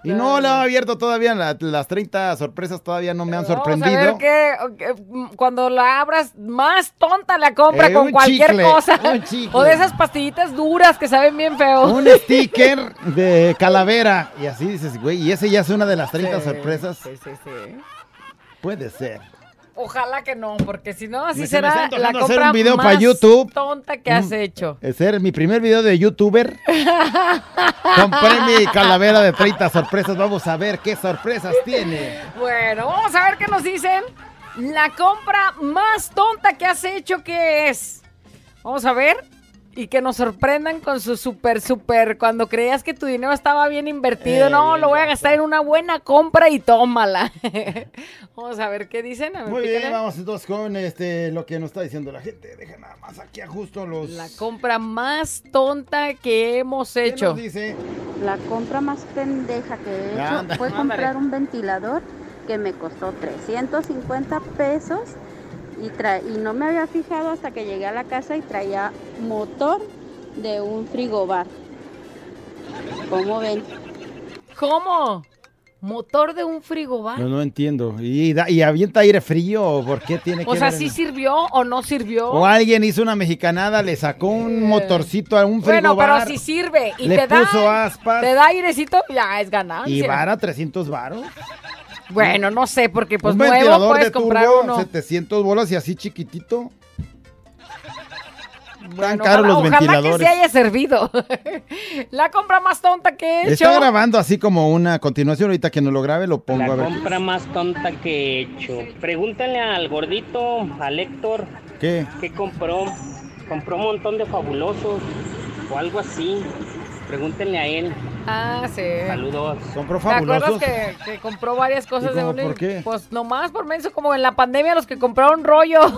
Y no lo he abierto todavía, la- las 30 sorpresas todavía no me han Vamos a sorprendido. ver que, mm, cuando la abras, más tonta la compra Eh, con cualquier chicle, cosa. O de esas pastillitas duras que saben bien feo. Un sticker de calavera. Y así dices, güey, y ese ya es una de las 30 Sí, sorpresas. Sí, sí, sí. Puede ser. Ojalá que no, porque si no, así Me- se me será la antojando hacer compra un video más para YouTube. tonta que has Mm. hecho. Ese era mi primer video de youtuber. *laughs* Compré mi calavera de 30 sorpresas. Vamos a ver qué sorpresas tiene. Bueno, vamos a ver qué nos dicen. La compra más tonta que has hecho, ¿qué es? Vamos a ver. Y que nos sorprendan con su súper, súper. Cuando creías que tu dinero estaba bien invertido. Eh, no, lo voy a gastar en una buena compra y tómala. *laughs* vamos a ver qué dicen. A ver, Muy bien, vamos entonces con este, lo que nos está diciendo la gente. Deja nada más aquí ajusto los... La compra más tonta que hemos ¿Qué hecho. nos dice? La compra más pendeja que he hecho Anda. fue Ándale. comprar un ventilador que me costó 350 pesos y, tra- y no me había fijado hasta que llegué a la casa y traía motor de un frigobar. ¿Cómo ven? ¿Cómo? Motor de un frigobar. No, no entiendo. ¿Y, da- y avienta aire frío o por qué tiene que O sea, ver ¿sí en- sirvió o no sirvió? O alguien hizo una mexicanada, le sacó un motorcito a un Bueno, frigobar. pero si sirve y le te da, puso aspas. te da airecito, ya es ganancia. Y vara 300 varos. Bueno, no sé, porque pues un nuevo ventilador puedes de comprar turbo, uno. 700 bolas y así chiquitito. Bueno, caros ojalá, los ojalá ventiladores. que sí haya servido. *laughs* La compra más tonta que he hecho. Está grabando así como una continuación. Ahorita que nos lo grabe, lo pongo La a ver. compra más tonta que he hecho. Pregúntale al gordito, al Héctor, ¿Qué? qué compró. Compró un montón de fabulosos o algo así. Pregúntenle a él. Ah, sí. Saludos. Compró ¿Te acuerdas fabulosos. que, que compró varias cosas ¿Y de un por qué? Pues nomás por menos como en la pandemia los que compraron rollo. *laughs*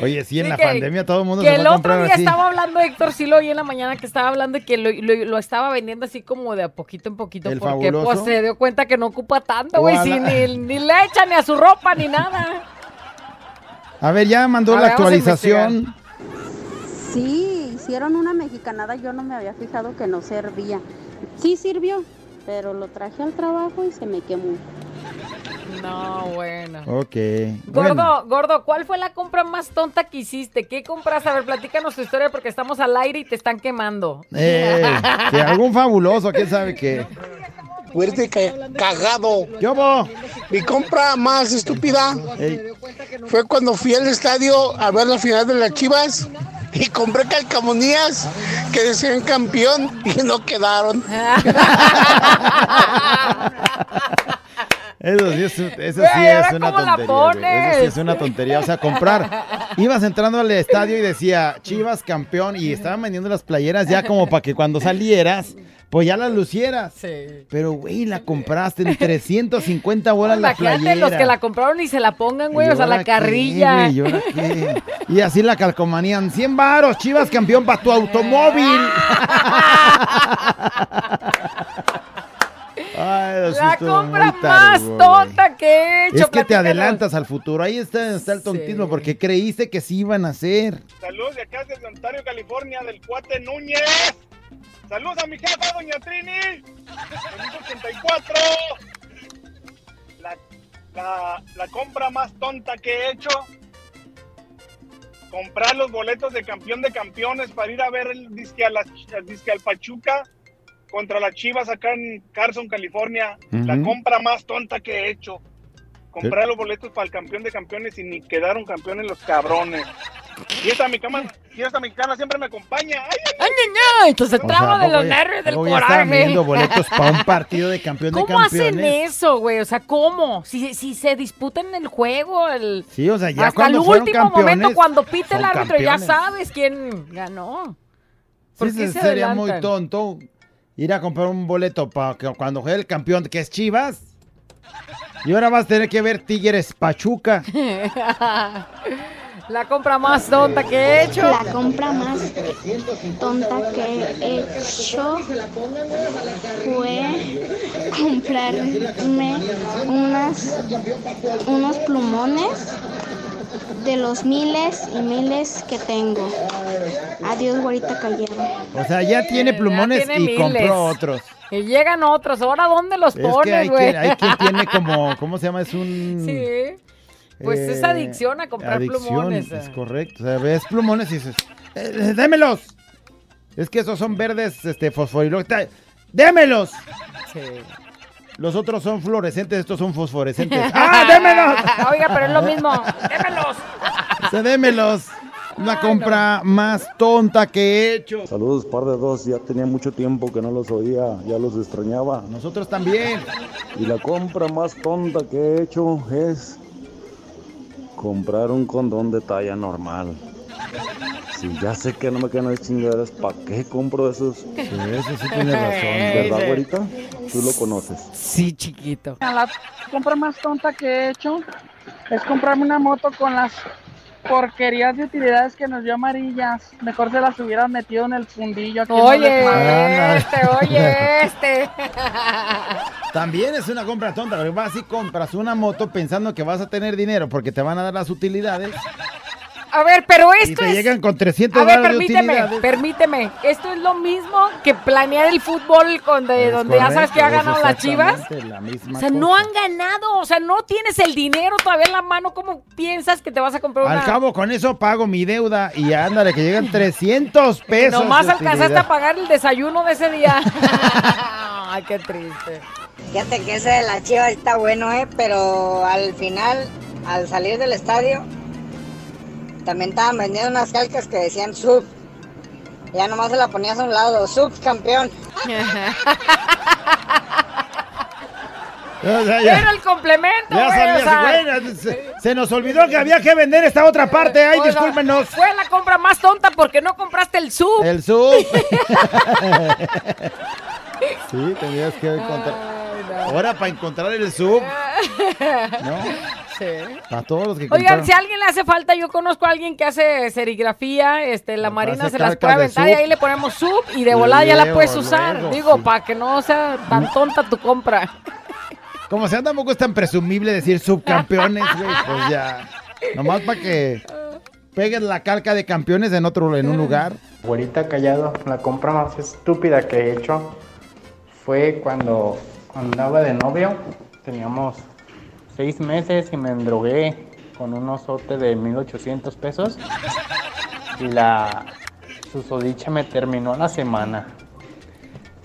Oye, sí, en Sí, la que- pandemia todo el mundo que se el va a otro día así. estaba hablando Héctor, sí lo oí en la mañana que estaba hablando y que lo, lo- lo estaba vendiendo así como de a poquito en poquito ¿El porque pues se dio cuenta que no ocupa tanto, güey, si ni, ni le echa ni a su ropa ni nada. A ver, ya mandó A la ver, actualización. Sí, hicieron una mexicanada, yo no me había fijado que no servía. Sí sirvió, pero lo traje al trabajo y se me quemó. No, bueno. Ok. Gordo, Bueno, gordo, ¿cuál fue la compra más tonta que hiciste? ¿Qué compraste? A ver, platícanos tu historia porque estamos al aire y te están quemando. eh, que algún fabuloso, quién sabe qué. Fuerte ca- cagado. ¿Qué hubo? Mi compra más estúpida Ey, fue cuando fui al estadio a ver la final de las Chivas y compré calcamonías que decían campeón y no quedaron. *laughs* Eso sí es, eso Güey, sí es ahora una la tontería. Eso sí es una tontería. O sea, comprar. Ibas entrando al estadio y decía Chivas campeón y estaban vendiendo las playeras ya como para que cuando salieras, pues ya las lucieras. Sí. Pero, güey, la compraste en 350 bolas la Imagínate playera. los que la compraron y se la pongan, güey, ¿Y o sea, la qué, carrilla. qué? Y así la calcomanían. 100 varos, Chivas campeón para tu automóvil. *laughs* Ay, la compra más tonta que he hecho. Es que te adelantas al futuro. Ahí está, está el tontismo, Sí. porque creíste que sí iban a hacer. Saludos de acá desde Ontario, California, del cuate Núñez. Saludos a mi jefa, doña Trini. Feliz 84. La, la, la compra más tonta que he hecho. Comprar los boletos de campeón de campeones para ir a ver el disque, a la, el disque al Pachuca contra las Chivas acá en Carson, California. La compra más tonta que he hecho. Comprar los boletos para el campeón de campeones y ni quedaron campeones los cabrones. Y esta mexicana, y esta mexicana siempre me acompaña. ¡Ay, ay, Ay, ña, ña, entonces O sea, tramo ¿a de los nervios del coraje. vendiendo boletos para un partido de campeón de ¿Cómo hacen campeones. eso, güey? O sea, ¿cómo? Si, si se disputan el juego, el... Sí, o sea, ya hasta el último campeones. momento, cuando pite el árbitro, ya campeones. sabes quién ganó. ¿Por Sí, qué se- se sería muy tonto ir a comprar un boleto para que cuando juegue el campeón, que es Chivas. Y ahora vas a tener que ver Tigres Pachuca. *laughs* La compra más tonta que he hecho. La compra más tonta que he hecho fue comprarme unas, unos plumones de los miles y miles que tengo. Adiós, güerita callada. O sea, ya tiene plumones tiene y miles. compró otros. Y llegan otros. ¿Ahora dónde los Es pones, hay güey? quien, hay quien *laughs* tiene como, ¿cómo se llama? Es un... Sí. Pues es adicción a comprar adicción, plumones. Es correcto. O sea, ves plumones y dices, "Eh, eh, démelos. Es que esos son verdes, este, fosforiluminiscentes. ¡Démelos! Sí. Los otros son fluorescentes, estos son fosforescentes. *laughs* ¡Ah, démelos! Oiga, pero es lo mismo. *laughs* ¡Démelos! O sea, démelos. Una compra más tonta que he hecho. Saludos, par de dos. Ya tenía mucho tiempo que no los oía, ya los extrañaba. Nosotros también. Y la compra más tonta que he hecho es comprar un condón de talla normal. Si ya sé que no me quedan las chingaderas, ¿para qué compro esos? Sí, eso sí tiene razón. ¿Verdad, güerita? Tú lo conoces. Sí, chiquito. La compra más tonta que he hecho es comprarme una moto con las porquerías de utilidades que nos dio amarillas. Mejor se las hubieran metido en el fundillo. aquí en Oye, este, oye, este. *laughs* También es una compra tonta, porque vas y compras una moto pensando que vas a tener dinero porque te van a dar las utilidades A ver, pero y esto te es. llegan con 300 A ver, dólares de permíteme, permíteme. Esto es lo mismo que planear el fútbol con de Es donde ya sabes que ha ganado las chivas. la misma O sea, no han ganado. O sea, no tienes el dinero todavía en la mano. ¿Cómo piensas que te vas a comprar una? Al cabo, con eso pago mi deuda y ándale, que llegan 300 *laughs* pesos. Nomás de alcanzaste a pagar el desayuno de ese día. *laughs* *laughs* Ay, qué triste. Fíjate que ese de la chiva está bueno, ¿eh? Pero al final, al salir del estadio, también estaban vendiendo unas calcas que decían sub. Ya nomás se la ponías a un lado, subcampeón. O sea, ya- Era el complemento, Ya güey, salías, o sea, güey, se, se nos olvidó que había que vender esta otra parte. Ay, discúlpenos. Fue la compra más tonta porque no compraste el sub. El sub. *laughs* sí, tenías que encontrar. Ahora para encontrar el sub. *laughs* ¿No? Sí. Para todos los que Oigan, compraron. si a alguien le hace falta, yo conozco a alguien que hace serigrafía, este, la Marina hace se las puede de aventar y ahí le ponemos sub y de volada ya la puedes usar. luego, Digo, sí. para que no sea tan tonta tu compra. Como sea, tampoco es tan presumible decir subcampeones, güey. *laughs* Pues ya. Nomás para que pegues la calca de campeones en otro, en un lugar. Güerita callado, la compra más estúpida que he hecho fue cuando andaba de novio. Teníamos seis meses y me endrogué con un osote de 1800 pesos. Y la susodicha me terminó la semana.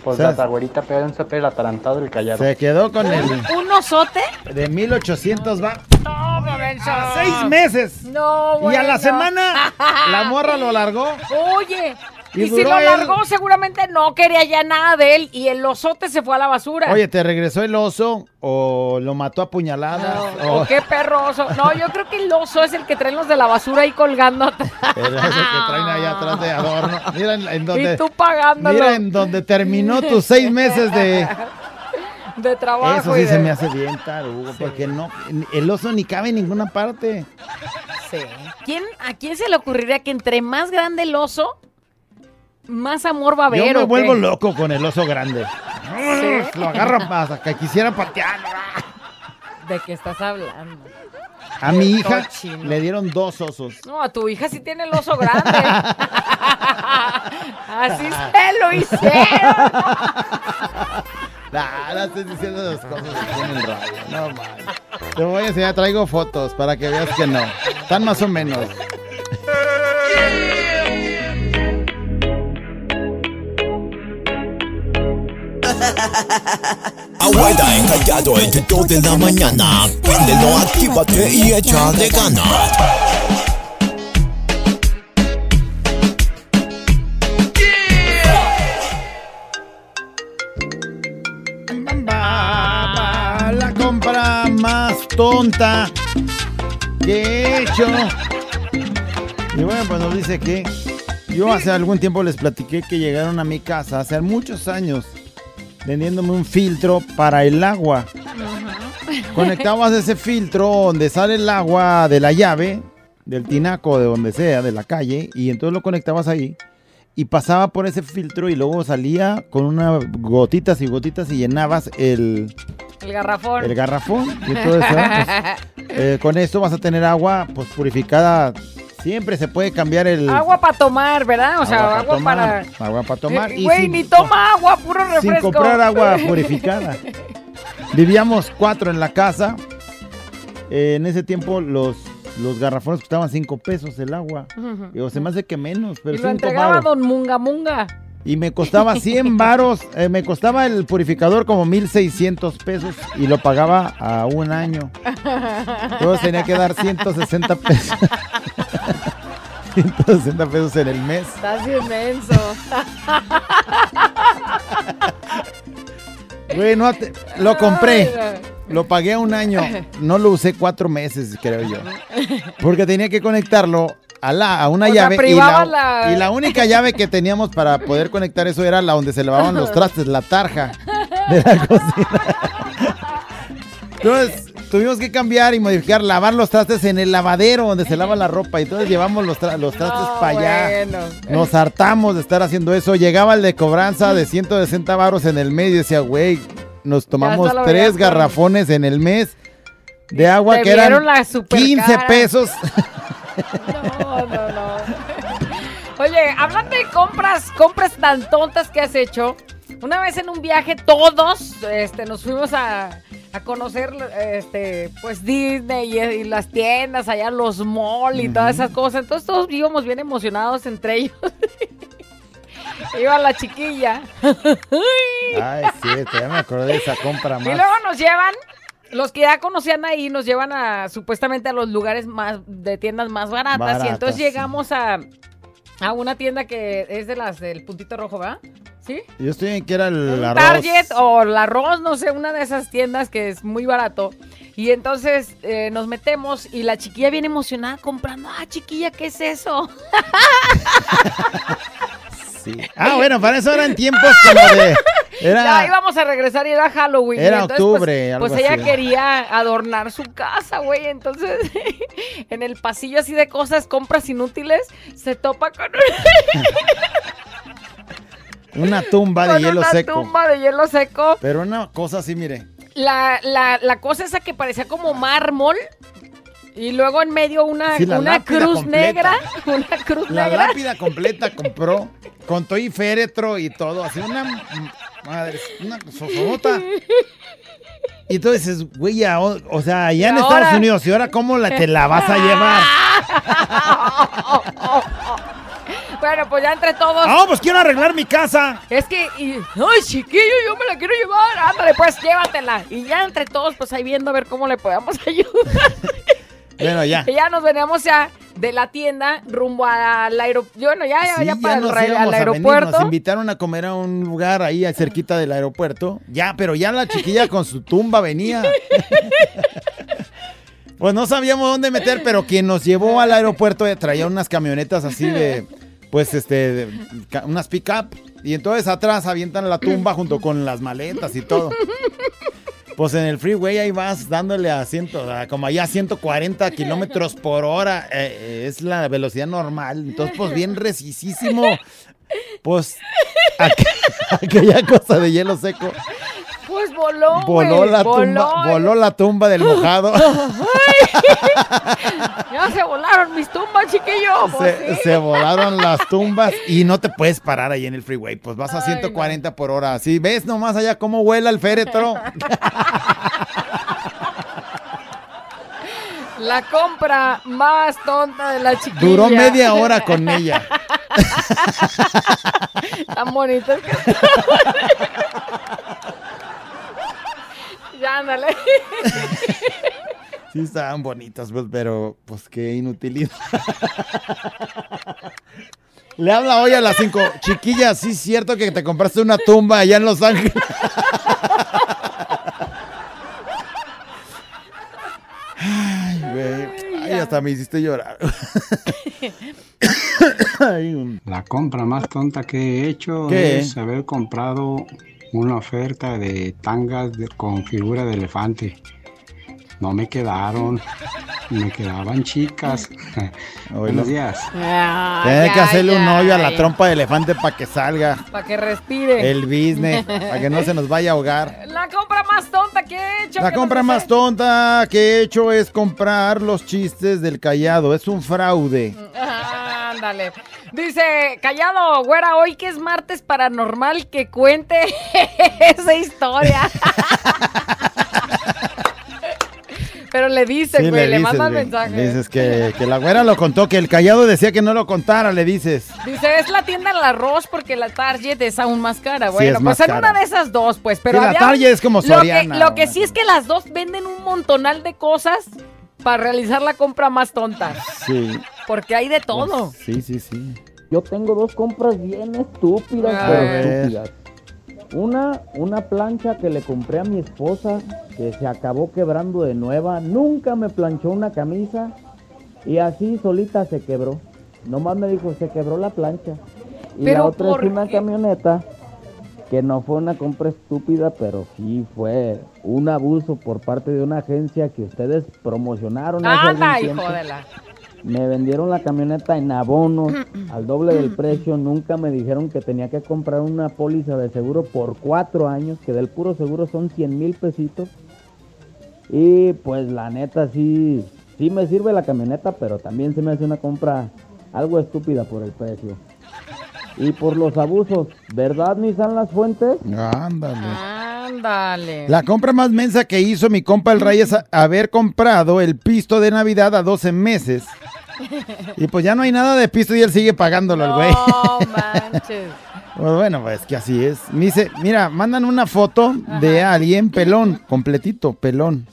Pues la güerita pegó un sope el atarantado del callado. Se quedó con el ¿Un osote? de 1800 va. No. A seis meses. No, Y a la semana la morra lo largó. Oye, Y y, si lo él- largó, seguramente no quería ya nada de él y el osote se fue a la basura. Oye, ¿te regresó el oso o lo mató a puñaladas? O o- qué perro oso. No, yo creo que el oso es el que traen los de la basura ahí colgando. Pero ese que traen allá atrás de adorno. Mira en, en donde. y tú pagándolo. Mira en donde terminó tus seis meses de. de trabajo. Eso sí de- se me hace bien tarugo, porque no, el oso ni cabe en ninguna parte. Sí. ¿Quién, ¿A quién se le ocurriría que entre más grande el oso, más amor va a haber? Yo me qué? vuelvo loco con el oso grande. Sí. *laughs* Lo agarran hasta que quisiera patear. ¿De qué estás hablando? A mi hija le dieron dos osos. No, a tu hija sí tiene el oso grande. *laughs* Así se lo hicieron. *laughs* Nah, no estoy diciendo las cosas radio. No mames. Te voy a enseñar, traigo fotos para que veas que no. Están más o menos. *laughs* Abuela encallado entre 2 de la mañana. Préndelo, actívate y echa de ganas. Compra más tonta que he hecho. Y bueno, pues nos dice que yo hace algún tiempo les platiqué que llegaron a mi casa hace muchos años vendiéndome un filtro para el agua. conectabas ese filtro donde sale el agua de la llave, del tinaco, de donde sea, de la calle, y entonces lo conectabas ahí y pasaba por ese filtro y luego salía con unas gotitas y gotitas y llenabas el, El garrafón. el garrafón. Y entonces, ah, pues, *laughs* eh, con esto vas a tener agua pues purificada. Siempre se puede cambiar el Agua para tomar, ¿verdad? O sea, agua, tomar, para... agua para tomar. Eh, y Güey, sin- ni toma agua, puro refresco. sin comprar agua *laughs* purificada. Vivíamos cuatro en la casa. Eh, en ese tiempo los, los garrafones costaban cinco pesos el agua. Ujú. Y, o se me hace que menos, pero Y lo entregaba. Don Munga Munga. Y me costaba *laughs* 100 varos, eh, me costaba el purificador como 1600 pesos y lo pagaba a un año. *laughs* Entonces tenía que dar 160 pesos. 160 pesos en el mes. Estás inmenso. *laughs* Bueno, te- lo compré. Lo pagué a un año. No lo usé cuatro meses, creo yo. Porque tenía que conectarlo a, la, a una O sea, llave. y, la- y la única llave que teníamos para poder conectar eso era la donde se lavaban los *laughs* trastes, la tarja de la cocina. *laughs* Entonces tuvimos que cambiar y modificar, lavar los trastes en el lavadero donde se lava la ropa. Y entonces llevamos los, tra- los trastes para allá. bueno. Nos hartamos de estar haciendo eso. Llegaba el de cobranza de 160 varos en el mes y decía, güey, nos tomamos tres garrafones en el mes de agua que eran vieron la super 15 cara. pesos. *laughs* No, no, no. Oye, hablando de compras, compras tan tontas que has hecho. Una vez en un viaje todos este, nos fuimos a, a conocer este, pues Disney y, y las tiendas, allá los malls y todas esas cosas. Entonces todos íbamos bien emocionados entre ellos. *laughs* Iba la chiquilla. Ay, cierto, ya me acordé de esa compra Y más. luego nos llevan, los que ya conocían ahí, nos llevan a supuestamente a los lugares más de tiendas más baratas. Baratas, y entonces sí. llegamos a, a una tienda que es de las del puntito rojo, ¿verdad? ¿Sí? Yo estoy en que era el Un arroz. Target o la arroz, no sé, una de esas tiendas que es muy barato. Y entonces eh, nos metemos y la chiquilla viene emocionada comprando. Ah, chiquilla, ¿qué es eso? *laughs* Sí. Ah, bueno, para eso eran tiempos como de... *laughs* Era... Ya íbamos a regresar y era Halloween. Era entonces, octubre, Pues, pues ella así. quería adornar su casa, güey. Entonces, *laughs* en el pasillo así de cosas, compras inútiles, se topa con, *laughs* Una tumba de con hielo una seco. tumba de hielo seco. Pero una cosa así, mire. La, la, la cosa esa que parecía como mármol. Y luego en medio una, Sí, la una cruz completa. negra. *laughs* Una cruz La negra. lápida completa compró con todo y féretro y todo, así una madre, una sosonota. Y tú dices, güey, ya, o, o sea, allá en Estados Unidos, ¿y ahora cómo la, te la vas a llevar? *laughs* Bueno, pues ya entre todos. Ah, pues quiero arreglar mi casa. Es que, y, ay, chiquillo, yo me la quiero llevar. Ándale, pues llévatela. Y ya entre todos, pues ahí viendo a ver cómo le podemos *laughs* ayudar. Bueno, ya. *laughs* Ya nos veníamos ya de la tienda rumbo al aeropuerto. Bueno, ya, ya, Sí, ya ya para el, al a venir, aeropuerto. nos invitaron a comer a un lugar ahí cerquita del aeropuerto. Ya, pero ya la chiquilla con su tumba venía. *laughs* Pues no sabíamos dónde meter, pero quien nos llevó al aeropuerto eh, traía unas camionetas así de, pues este, de- unas pick-up. Y entonces atrás avientan la tumba junto con las maletas y todo. Pues en el freeway ahí vas dándole a ciento, a como allá 140 kilómetros por hora. eh, eh, es la velocidad normal. Entonces, pues bien resisísimo. Pues aqu- *laughs* aquella cosa de hielo seco. Pues voló, Voló la voló. tumba, voló la tumba del mojado. *laughs* *laughs* Ya se volaron mis tumbas, chiquillo. Pues Se, sí. se volaron las tumbas y no te puedes parar ahí en el freeway. Pues vas a Ay, 140 por hora. Si ves nomás allá cómo vuela el féretro. *laughs* La compra más tonta de la chiquilla. Duró media hora con ella. Tan bonitas que ándale. Sí, estaban bonitas, pues, pero pues qué inutilidad. Le habla hoy a las 5. Chiquilla, sí es cierto que te compraste una tumba allá en Los Ángeles. Ay, güey. Ay, hasta me hiciste llorar. La compra más tonta que he hecho ¿Qué? es haber comprado una oferta de tangas de- con figura de elefante. no me quedaron. Me quedaban chicas. *laughs* Buenos días. Tienes que hacerle un hoyo a la trompa de elefante para que salga Para que respire. el business, para que no se nos vaya a ahogar. La compra más tonta que he hecho. La ¿qué compra más tonta que he hecho es comprar los chistes del callado. Es un fraude. Ah, Ándale. Dice, callado, güera, hoy que es martes paranormal, que cuente *laughs* esa historia. *laughs* Pero le dice, Sí, güey, le, dices, manda el güey. mensaje. Le dices que, que la güera lo contó, que el callado decía que no lo contara, le dices. Dice, es la tienda del arroz porque la Target es aún más cara. Sí, Bueno, es más pues en una de esas dos, pues. Pero Sí, la Target es como lo que- Soriana, Lo que, sí es que las dos venden un montonal de cosas para realizar la compra más tonta. Sí. Porque hay de todo. Sí, sí, sí. Yo tengo dos compras bien estúpidas, A pero ver. estúpidas. Una, una plancha que le compré a mi esposa, que se acabó quebrando de nueva. Nunca me planchó una camisa y así solita se quebró. Nomás me dijo, se quebró la plancha. Y Pero la otra ¿por es una qué? camioneta que no fue una compra estúpida, pero sí fue un abuso por parte de una agencia que ustedes promocionaron hace algún Anda, tiempo. hijo de la. Me vendieron la camioneta en abonos al doble del precio. Nunca me dijeron que tenía que comprar una póliza de seguro por cuatro años, que del puro seguro son 100 mil pesitos. Y pues la neta sí, sí me sirve la camioneta, pero también se me hace una compra algo estúpida por el precio. Y por los abusos, ¿verdad, Nissan Las Fuentes? Ándale. Ándale. La compra más mensa que hizo mi compa el Ray es a- haber comprado el pisto de Navidad a 12 meses. Y pues ya no hay nada de pisto y él sigue pagándolo el güey. No *laughs* manches. Pues bueno, pues que así es. Me dice, mira, mandan una foto de alguien pelón, completito, pelón.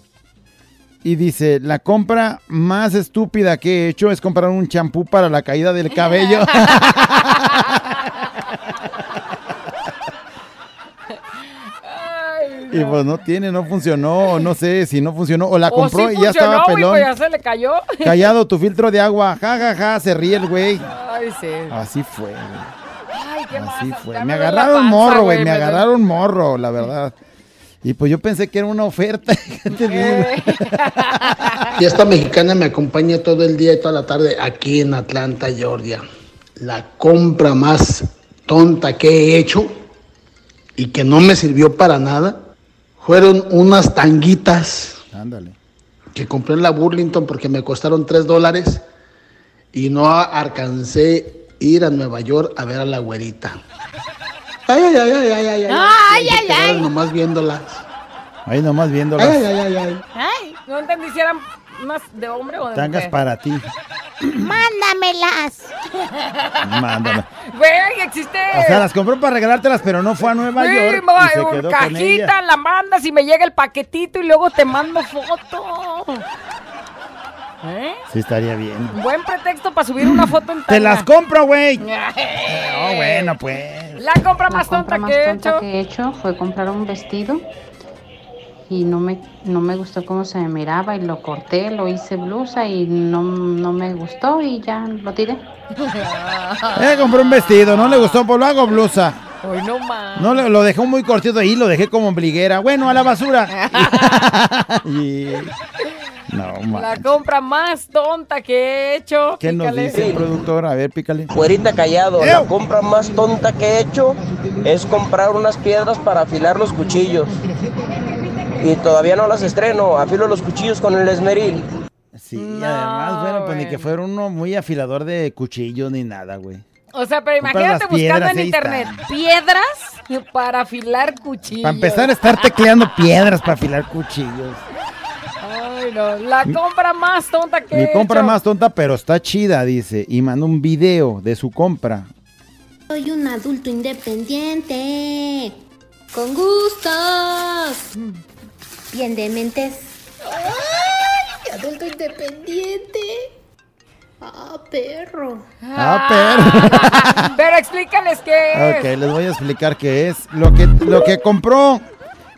Y dice, la compra más estúpida que he hecho es comprar un champú para la caída del cabello. *laughs* *laughs* y pues no tiene, no funcionó, o no sé si no funcionó, o la O compró sí y ya funcionó, estaba güey, pelón. pues ya se le cayó. *laughs* Callado tu filtro de agua, ja, ja, ja, se ríe el güey. Ay, sí. Así fue, güey. Ay, qué Así fue. Ya Me agarraron panza, morro, güey. Me duele- agarraron morro, la verdad. Y pues yo pensé que era una oferta. *laughs* ¿Qué te digo? *laughs* Y esta mexicana me acompaña todo el día y toda la tarde aquí en Atlanta, Georgia. La compra más tonta que he hecho y que no me sirvió para nada fueron unas tanguitas Ándale. que compré en la Burlington porque me costaron 3 dólares y no alcancé ir a Nueva York a ver a la güerita. Ay, ay, ay, ay, ay, ay, ay. Ay, ay. Nomás viéndolas. Ahí nomás viéndolas. Ay, ay, ay, ay. Ay, no entendí si unas de hombre o de Tangas mujer. para ti. Mándamelas. Mándame. Güey, existe. O sea, las compró para regalártelas, pero no fue a Nueva Sí, York. ma- Y se quedó con cajita, ella. la mandas y me llega el paquetito y luego te mando foto. ¿Eh? Sí, estaría bien. Buen pretexto para subir una foto en Te las compro, güey. *laughs* No, Oh, bueno, pues. La compra La más compra tonta más que he tonta hecho. que he hecho fue comprar un vestido y no me, no me gustó cómo se me miraba y lo corté, lo hice blusa y no, no me gustó y ya lo tiré. *laughs* Eh, compré un vestido, no le gustó, pues lo hago blusa. Hoy no más. No, lo, lo dejé muy cortito ahí, lo dejé como ombliguera. Bueno, a la basura. *laughs* Y- No, La compra más tonta que he hecho. ¿Qué nos Pícale. dice el productor? A ver, pícale. Güerita callado, la compra más tonta que he hecho es comprar unas piedras para afilar los cuchillos. Y todavía no las estreno, afilo los cuchillos con el esmeril. Sí, y además, bueno, pues ni que fuera uno muy afilador de cuchillos ni nada, güey. O sea, pero imagínate buscando piedras, en internet piedras para afilar cuchillos. Para empezar a estar tecleando piedras para afilar cuchillos. Ay, no. La compra más tonta que Mi he compra hecho. más tonta, pero está chida, dice. Y mandó un video de su compra. Soy un adulto independiente. Con gustos. Bien de mentes. ¡Ay! Adulto independiente. Ah, perro. Ah, pero. *laughs* Pero explícales qué es. Ok, les voy a explicar qué es. Lo que, lo que compró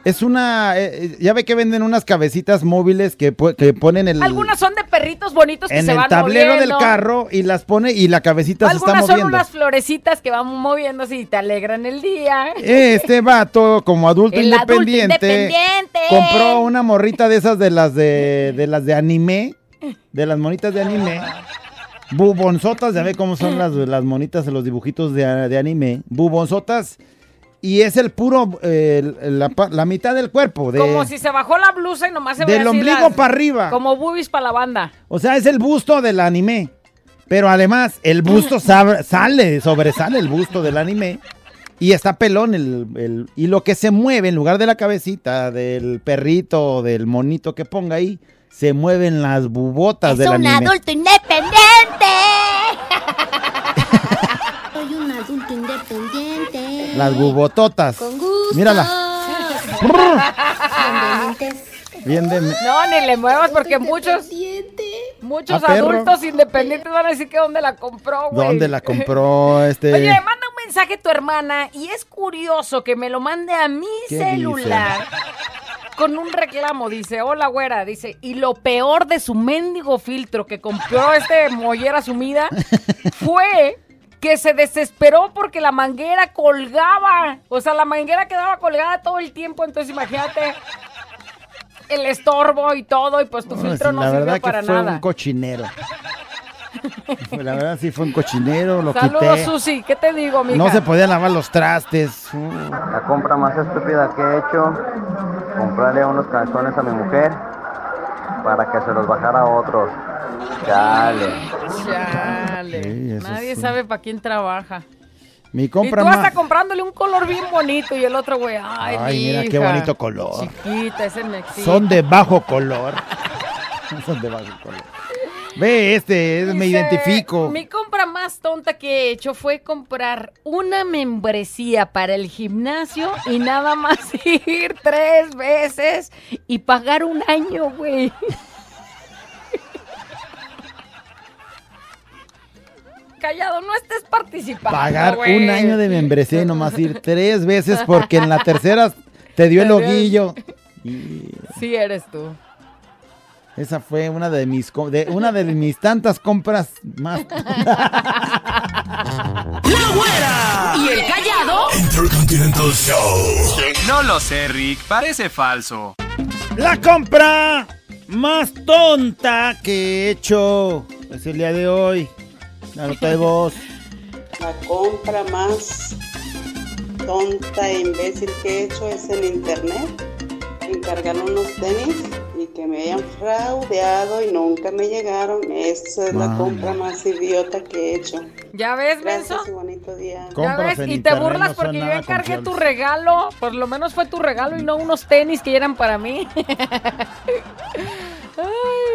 Es una, eh, eh, ya ve que venden unas cabecitas móviles que, que ponen el, Algunas son de perritos bonitos que en se el van tablero moviendo. del carro y las pone y la cabecita se está Algunas son moviendo. unas florecitas que van moviéndose y te alegran el día. Este vato, como adulto El adulto independiente, independiente. compró una morrita de esas de las de, de las de anime, de las monitas de anime. Bubonzotas, ya ve cómo son las, las monitas de los dibujitos de, de anime. Bubonzotas. Y es el puro, eh, la, pa- la mitad del cuerpo. De, Como si se bajó la blusa y nomás se ve Del ombligo para arriba. Como boobies para la banda. O sea, es el busto del anime. Pero además, el busto sale, sobresale el busto del anime. Y está pelón el, el- y lo que se mueve en lugar de la cabecita del perrito o del monito que ponga ahí, se mueven las bubotas Es del un anime. adulto independiente. *laughs* Soy un adulto independiente. Las bubototas. Con gusto. Mírala. Bien de No, ni le muevas porque muchos muchos Ah, perro. adultos independientes van a decir que dónde la compró, güey. ¿Dónde la compró *laughs* este? Oye, manda un mensaje a tu hermana y es curioso que me lo mande a mi ¿Qué celular. Con un reclamo, dice, hola güera, dice, y lo peor de su mendigo filtro que compró este mollera sumida fue que se desesperó porque la manguera colgaba. O sea, la manguera quedaba colgada todo el tiempo, entonces imagínate *laughs* el estorbo y todo, y pues tu No, filtro sí, no verdad para que fue nada. un cochinero. *laughs* La verdad sí fue un cochinero, lo Saludos, quité. Susi, ¿qué te digo, mija? No se podían lavar los trastes. La compra más estúpida que he hecho, comprarle unos calzones a mi mujer para que se los bajara a otros. Chale. Chale. Sí, Nadie sabe para quién trabaja. Mi Y compra tú hasta más. comprándole un color bien bonito y el otro, güey, ay, Ay, mira qué bonito color. Chiquita, ese me excita. Son de bajo color. *laughs* Son de bajo color. Ve, este, me Dice, identifico. Mi compra más tonta que he hecho fue comprar una membresía para el gimnasio y nada más *laughs* ir tres veces y pagar un año, güey. Callado, no estés participando. Pagar güey. un año de membresía y nomás ir *laughs* tres veces porque en la tercera te dio el hoguillo. Y *laughs* Sí eres tú. esa fue una de mis de una de mis tantas compras más. *laughs* ¿Y el callado? Intercontinental Show. No lo sé, Rick, parece falso. La compra más tonta que he hecho es el día de hoy. La nota de voz. La compra más tonta e imbécil que he hecho es en internet. Encargar unos tenis y que me hayan fraudeado y nunca me llegaron. Esa es la compra más idiota que he hecho. ¿Ya ves, Benzo? Gracias y bonito día. Ya ves, y te burlas no porque yo encargué tu regalo. Por lo menos fue tu regalo y no unos tenis que eran para mí. *laughs*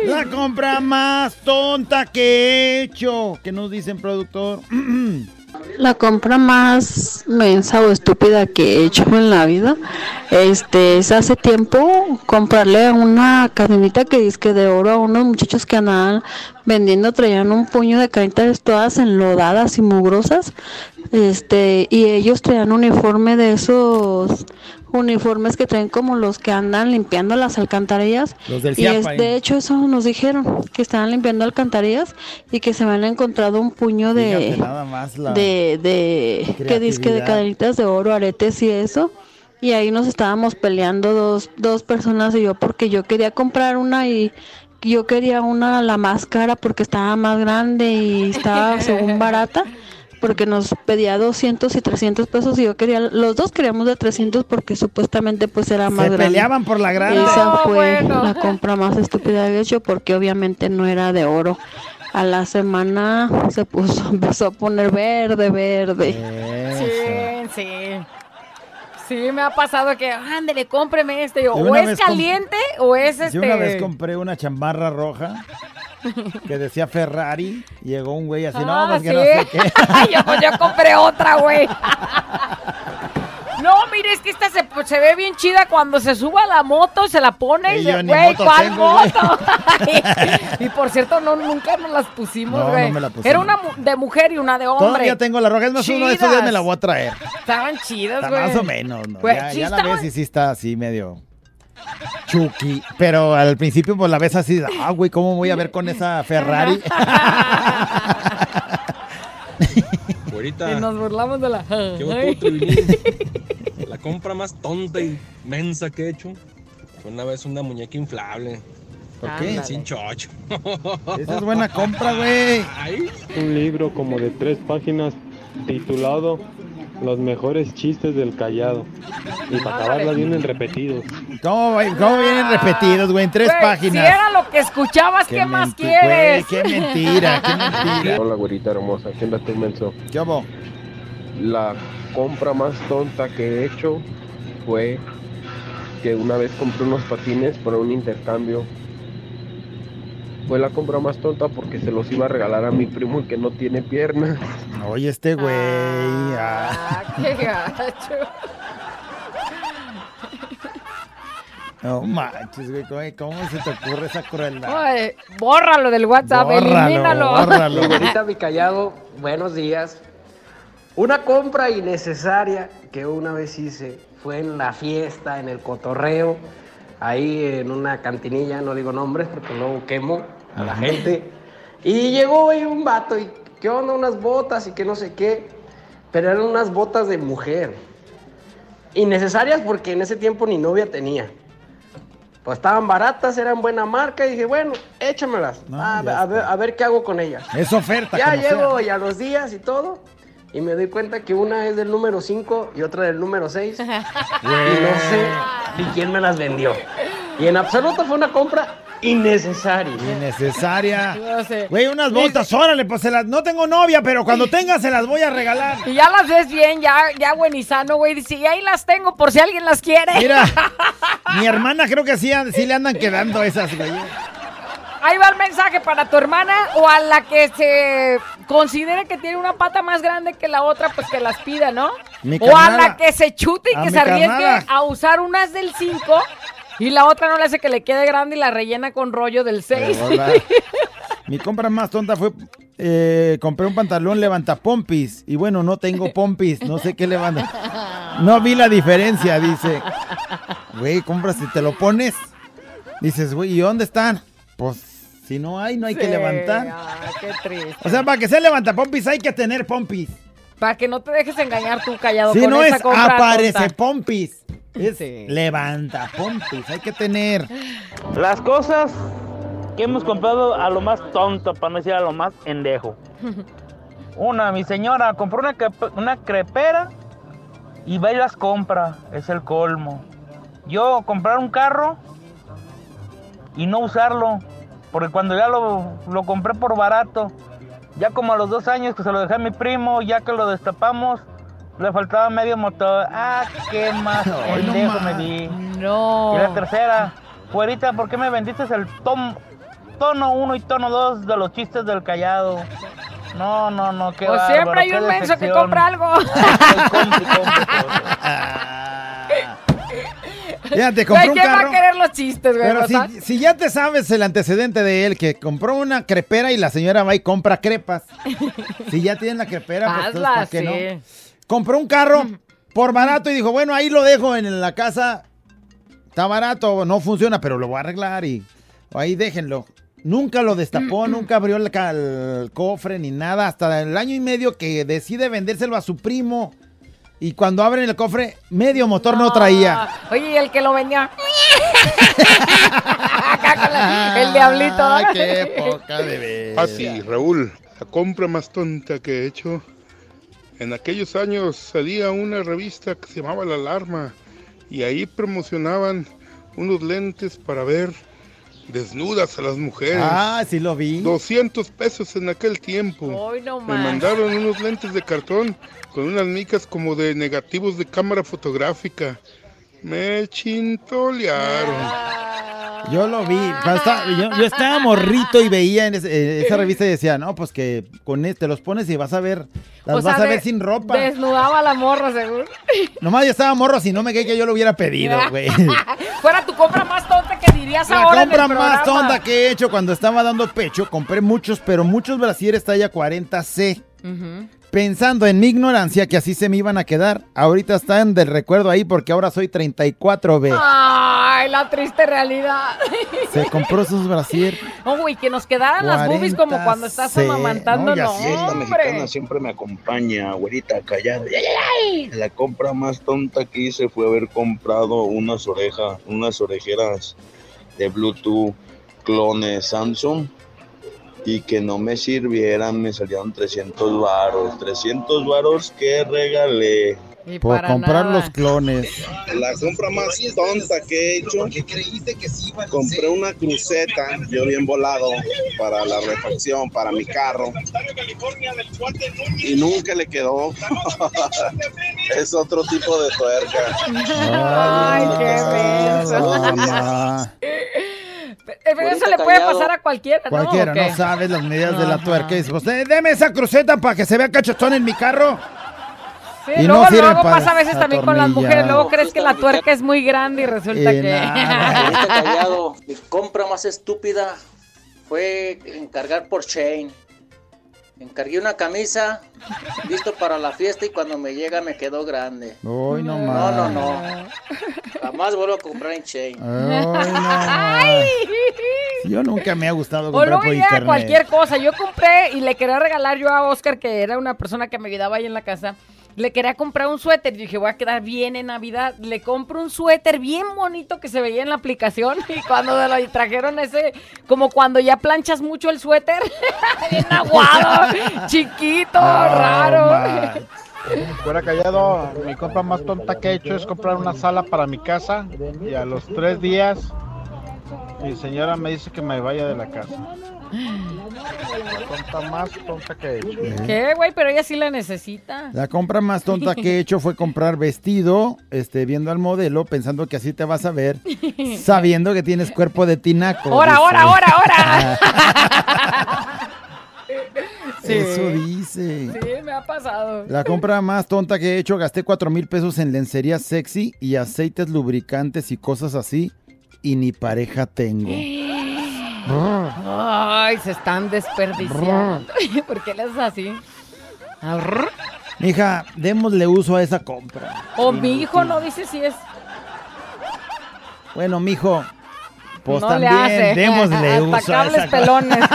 La compra más tonta que he hecho. ¿Qué nos dicen, productor? *clears throat* La compra más mensa o estúpida que he hecho en la vida este es hace tiempo comprarle una cadenita que disque de oro a unos muchachos que andaban vendiendo, traían un puño de caritas todas enlodadas y mugrosas, este, y ellos traían uniforme de esos uniformes que traen como los que andan limpiando las alcantarillas. Los del y es- ¿eh? de hecho eso nos dijeron, que estaban limpiando alcantarillas y que se habían encontrado un puño de Fíjate nada más la de, de que disque de cadenitas de oro, aretes y eso. Y ahí nos estábamos peleando dos, dos personas y yo porque yo quería comprar una y yo quería una la más cara porque estaba más grande y estaba según barata *laughs* porque nos pedía 200 y 300 pesos y yo quería, los dos queríamos de 300 porque supuestamente pues era más Se grande. peleaban por la grande. Esa No, fue bueno. la compra más estúpida que he hecho porque obviamente no era de oro. A la semana se puso, *laughs* empezó a poner verde, verde. Sí, sí. Sí, me ha pasado que, ándele, cómpreme este. Yo, Yo o es caliente o es este. Yo una vez compré una chamarra roja que decía Ferrari. Llegó un güey así, no, Ah, pues que no sé qué. *laughs* yo, pues, yo compré otra, güey. No, mire, es que esta se, pues, se ve bien chida cuando se suba a la moto se la pone y, ni güey, ¿cuál tengo, moto? *laughs* y por cierto, no, nunca nos las pusimos, No, güey. no pusimos. Era una de mujer y una de hombre. Todavía tengo la roja. Es más, uno de estos días me la voy a traer. Estaban chidas, güey. más o menos, ¿no? Güey, ya, sí ya la ves y sí está así medio chucky. Pero al principio pues la ves así, ah, güey, ¿cómo voy a ver con esa Ferrari? *laughs* Güerita, Y nos burlamos de la... ¿qué? La compra más tonta y mensa que he hecho fue una vez una muñeca inflable. ¿Por qué? Sin chocho. Esa es buena compra, güey. Un libro como de tres páginas titulado Los mejores chistes del callado. Y para acabarla vienen repetidos. ¿Cómo, güey? ¿Cómo vienen repetidos, güey? En tres Güey, páginas. Si era lo que escuchabas, ¿qué, más menti- quieres? qué mentira, qué *laughs* mentira. Hola, güerita hermosa. ¿Qué onda, tú, menso? ¿Qué hubo? La compra más tonta que he hecho fue que una vez compré unos patines para un intercambio. Fue la compra más tonta porque se los iba a regalar a mi primo el que no tiene piernas. Oye, este güey. ah. Qué gacho. No manches, güey. ¿cómo- ¿Cómo se te ocurre esa crueldad? Ay, bórralo del WhatsApp, Bórralo, elimínalo. bórralo. Señorita mi callado, buenos días. Una compra innecesaria que una vez hice fue en la fiesta, en el cotorreo, ahí en una cantinilla, no digo nombres porque luego quemo a la gente. Y llegó ahí un vato y, ¿qué onda? Unas botas y que no sé qué. Pero eran unas botas de mujer. Innecesarias porque en ese tiempo ni novia tenía. Pues estaban baratas, eran buena marca y dije, bueno, échamelas. a, ya a ver, a ver qué hago con ellas. Es oferta. Ya llego sea. y a los días y todo. Y me doy cuenta que una es del número 5 y otra del número 6. *laughs* y no sé ni quién me las vendió. Y en absoluto fue una compra innecesaria. *laughs* Innecesaria. No sé. Güey, unas botas, órale, pues se las... No tengo novia, pero cuando *laughs* tenga se las voy a regalar. Y ya las ves bien, ya, ya buenizano, güey. Dice, y ahí las tengo por si alguien las quiere. Mira, *laughs* mi hermana creo que sí, sí le andan quedando esas, güey. Ahí va el mensaje para tu hermana o a la que se considere que tiene una pata más grande que la otra, pues que las pida, ¿no? Mi o a la que se chute y que se arriesgue a usar unas del 5 y la otra no le hace que le quede grande y la rellena con rollo del 6. Hola. *laughs* Mi compra más tonta fue, eh, compré un pantalón levanta pompis y bueno, no tengo pompis, no sé qué levanta. No vi la diferencia, dice. Güey, compras y te lo pones. Dices, güey, ¿y dónde están? Pues si no hay, no hay que levantar. ay, qué triste. O sea, para que sea levanta pompis hay que tener pompis. Para que no te dejes engañar tú callado Si con no esa es compra aparece tonta. pompis. Es levanta pompis, hay que tener. Las cosas que hemos comprado a lo más tonto, para no decir a lo más endejo. Una, mi señora compró una, crepe- una crepera y va y las compra. Es el colmo. Yo comprar un carro y no usarlo. Porque cuando ya lo, lo compré por barato, ya como a los dos años que se lo dejé a mi primo, ya que lo destapamos, le faltaba medio motor. Ah, qué más *laughs* Ay, no pendejo me vi. No. Y la tercera, Güerita, ¿por qué me vendiste el tom- tono 1 y tono 2 de los chistes del callado? No, no, no, qué Pues bárbaro, siempre hay un menso que compra algo. *laughs* Fíjate, compré Güey, un ¿Quién va carro. a querer los chistes, güey? Pero si, si ya te sabes el antecedente de él, que compró una crepera y la señora va y compra crepas. Si ya tienen la crepera, pues entonces, Hazla, ¿para qué sí. no? Compró un carro por barato y dijo, bueno, ahí lo dejo en la casa. Está barato, no funciona, pero lo voy a arreglar y ahí déjenlo. Nunca lo destapó, nunca abrió el, cofre ni nada. Hasta el año y medio que decide vendérselo a su primo. Y cuando abren el cofre, medio motor no traía. Oye, y el que lo *laughs* la- el diablito. Ay, qué poca de veras. Ah, sí, Raúl, la compra más tonta que he hecho. En aquellos años salía una revista que se llamaba La Alarma y ahí promocionaban unos lentes para ver desnudas a las mujeres. Ah, sí lo vi. 200 pesos en aquel tiempo. Hoy no Me mandaron unos lentes de cartón con unas micas como de negativos de cámara fotográfica. Me chintolearon. Yo lo vi. yo, yo estaba morrito y veía en ese- eh, esa revista y decía, no, pues que con este los pones y vas a ver, las O sea, vas a de- ver sin ropa. Desnudaba la morra, seguro. Nomás ya estaba morro, si no me cae que yo lo hubiera pedido, *laughs* güey. Fuera tu compra más tonta que dirías La ahora en el compra más programa. tonta que he hecho cuando estaba dando pecho, compré muchos, pero muchos brasieres talla 40C. Ujú. Pensando en mi ignorancia que así se me iban a quedar. Ahorita están del recuerdo ahí porque ahora soy 34B. Ay, la triste realidad. *laughs* Se compró sus brasier. Güey, que nos quedaran las boobies como 40 cuando estás C. amamantando, No, ya no, sé, Esta mexicana siempre me acompaña, güerita, callada. La compra más tonta que hice fue haber comprado unas orejas, unas orejeras de Bluetooth clones Samsung y que no me sirvieran, me salieron 300 varos, 300 varos que regalé. Por comprar los clones. La compra más tonta que he hecho, compré una cruceta, yo bien volado, para la refacción, para mi carro. Y nunca le quedó. *laughs* es otro tipo de tuerca. *laughs* Ay, qué Ah, *laughs* Pero eso le puede pasar a cualquiera, ¿no? Cualquiera, no sabes las medidas de la tuerca. Y dice, José, deme esa cruceta para que se vea cachetón en mi carro. Sí, Y luego, no luego pasa a veces también con las mujeres. Luego crees que la tuerca es muy grande y resulta Y que. Ahorita *laughs* callado, mi compra más estúpida fue encargar por Shane. Encargué una camisa, listo para la fiesta y cuando me llega me quedó grande. Uy, no No, más. no, no. Jamás vuelvo a comprar en Shane. Yo nunca me ha gustado O comprar luego por ya internet. cualquier cosa. Yo compré y le quería regalar yo a Oscar, que era una persona que me ayudaba ahí en la casa. Le quería comprar un suéter. Y dije, voy a quedar bien en Navidad. Le compro un suéter bien bonito que se veía en la aplicación. Y cuando me lo trajeron ese, como cuando ya planchas mucho el suéter, *laughs* bien aguado, *laughs* chiquito, raro. Fuera callado, mi compra más tonta que he hecho es comprar una sala para mi casa y a los tres días mi señora me dice que me vaya de la casa. La compra más tonta que he hecho. ¿Qué, güey? Pero ella sí la necesita. La compra más tonta que he *laughs* hecho fue comprar vestido, este, viendo al modelo, pensando que así te vas a ver, sabiendo que tienes cuerpo de tinaco. ¡Hora, dice. hora, hora, hora! *laughs* Sí. Eso dice. Sí, me ha pasado. La compra más tonta que he hecho, gasté cuatro mil pesos en lencería sexy y aceites lubricantes y cosas así, y ni pareja tengo. Ay, se están desperdiciando. *laughs* *laughs* ¿Por qué le haces así? Mija, démosle uso a esa compra. O mi hijo no dice si es. Bueno, mijo, pues no le también hace. démosle Hasta uso a cables esa pelones. *laughs*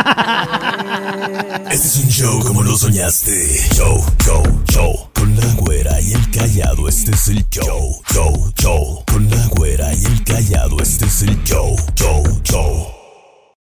Este es un show como lo soñaste. Show, show, show. Con la güera y el callado, este es el show. Show, show. Con la güera y el callado, este es el show. Show,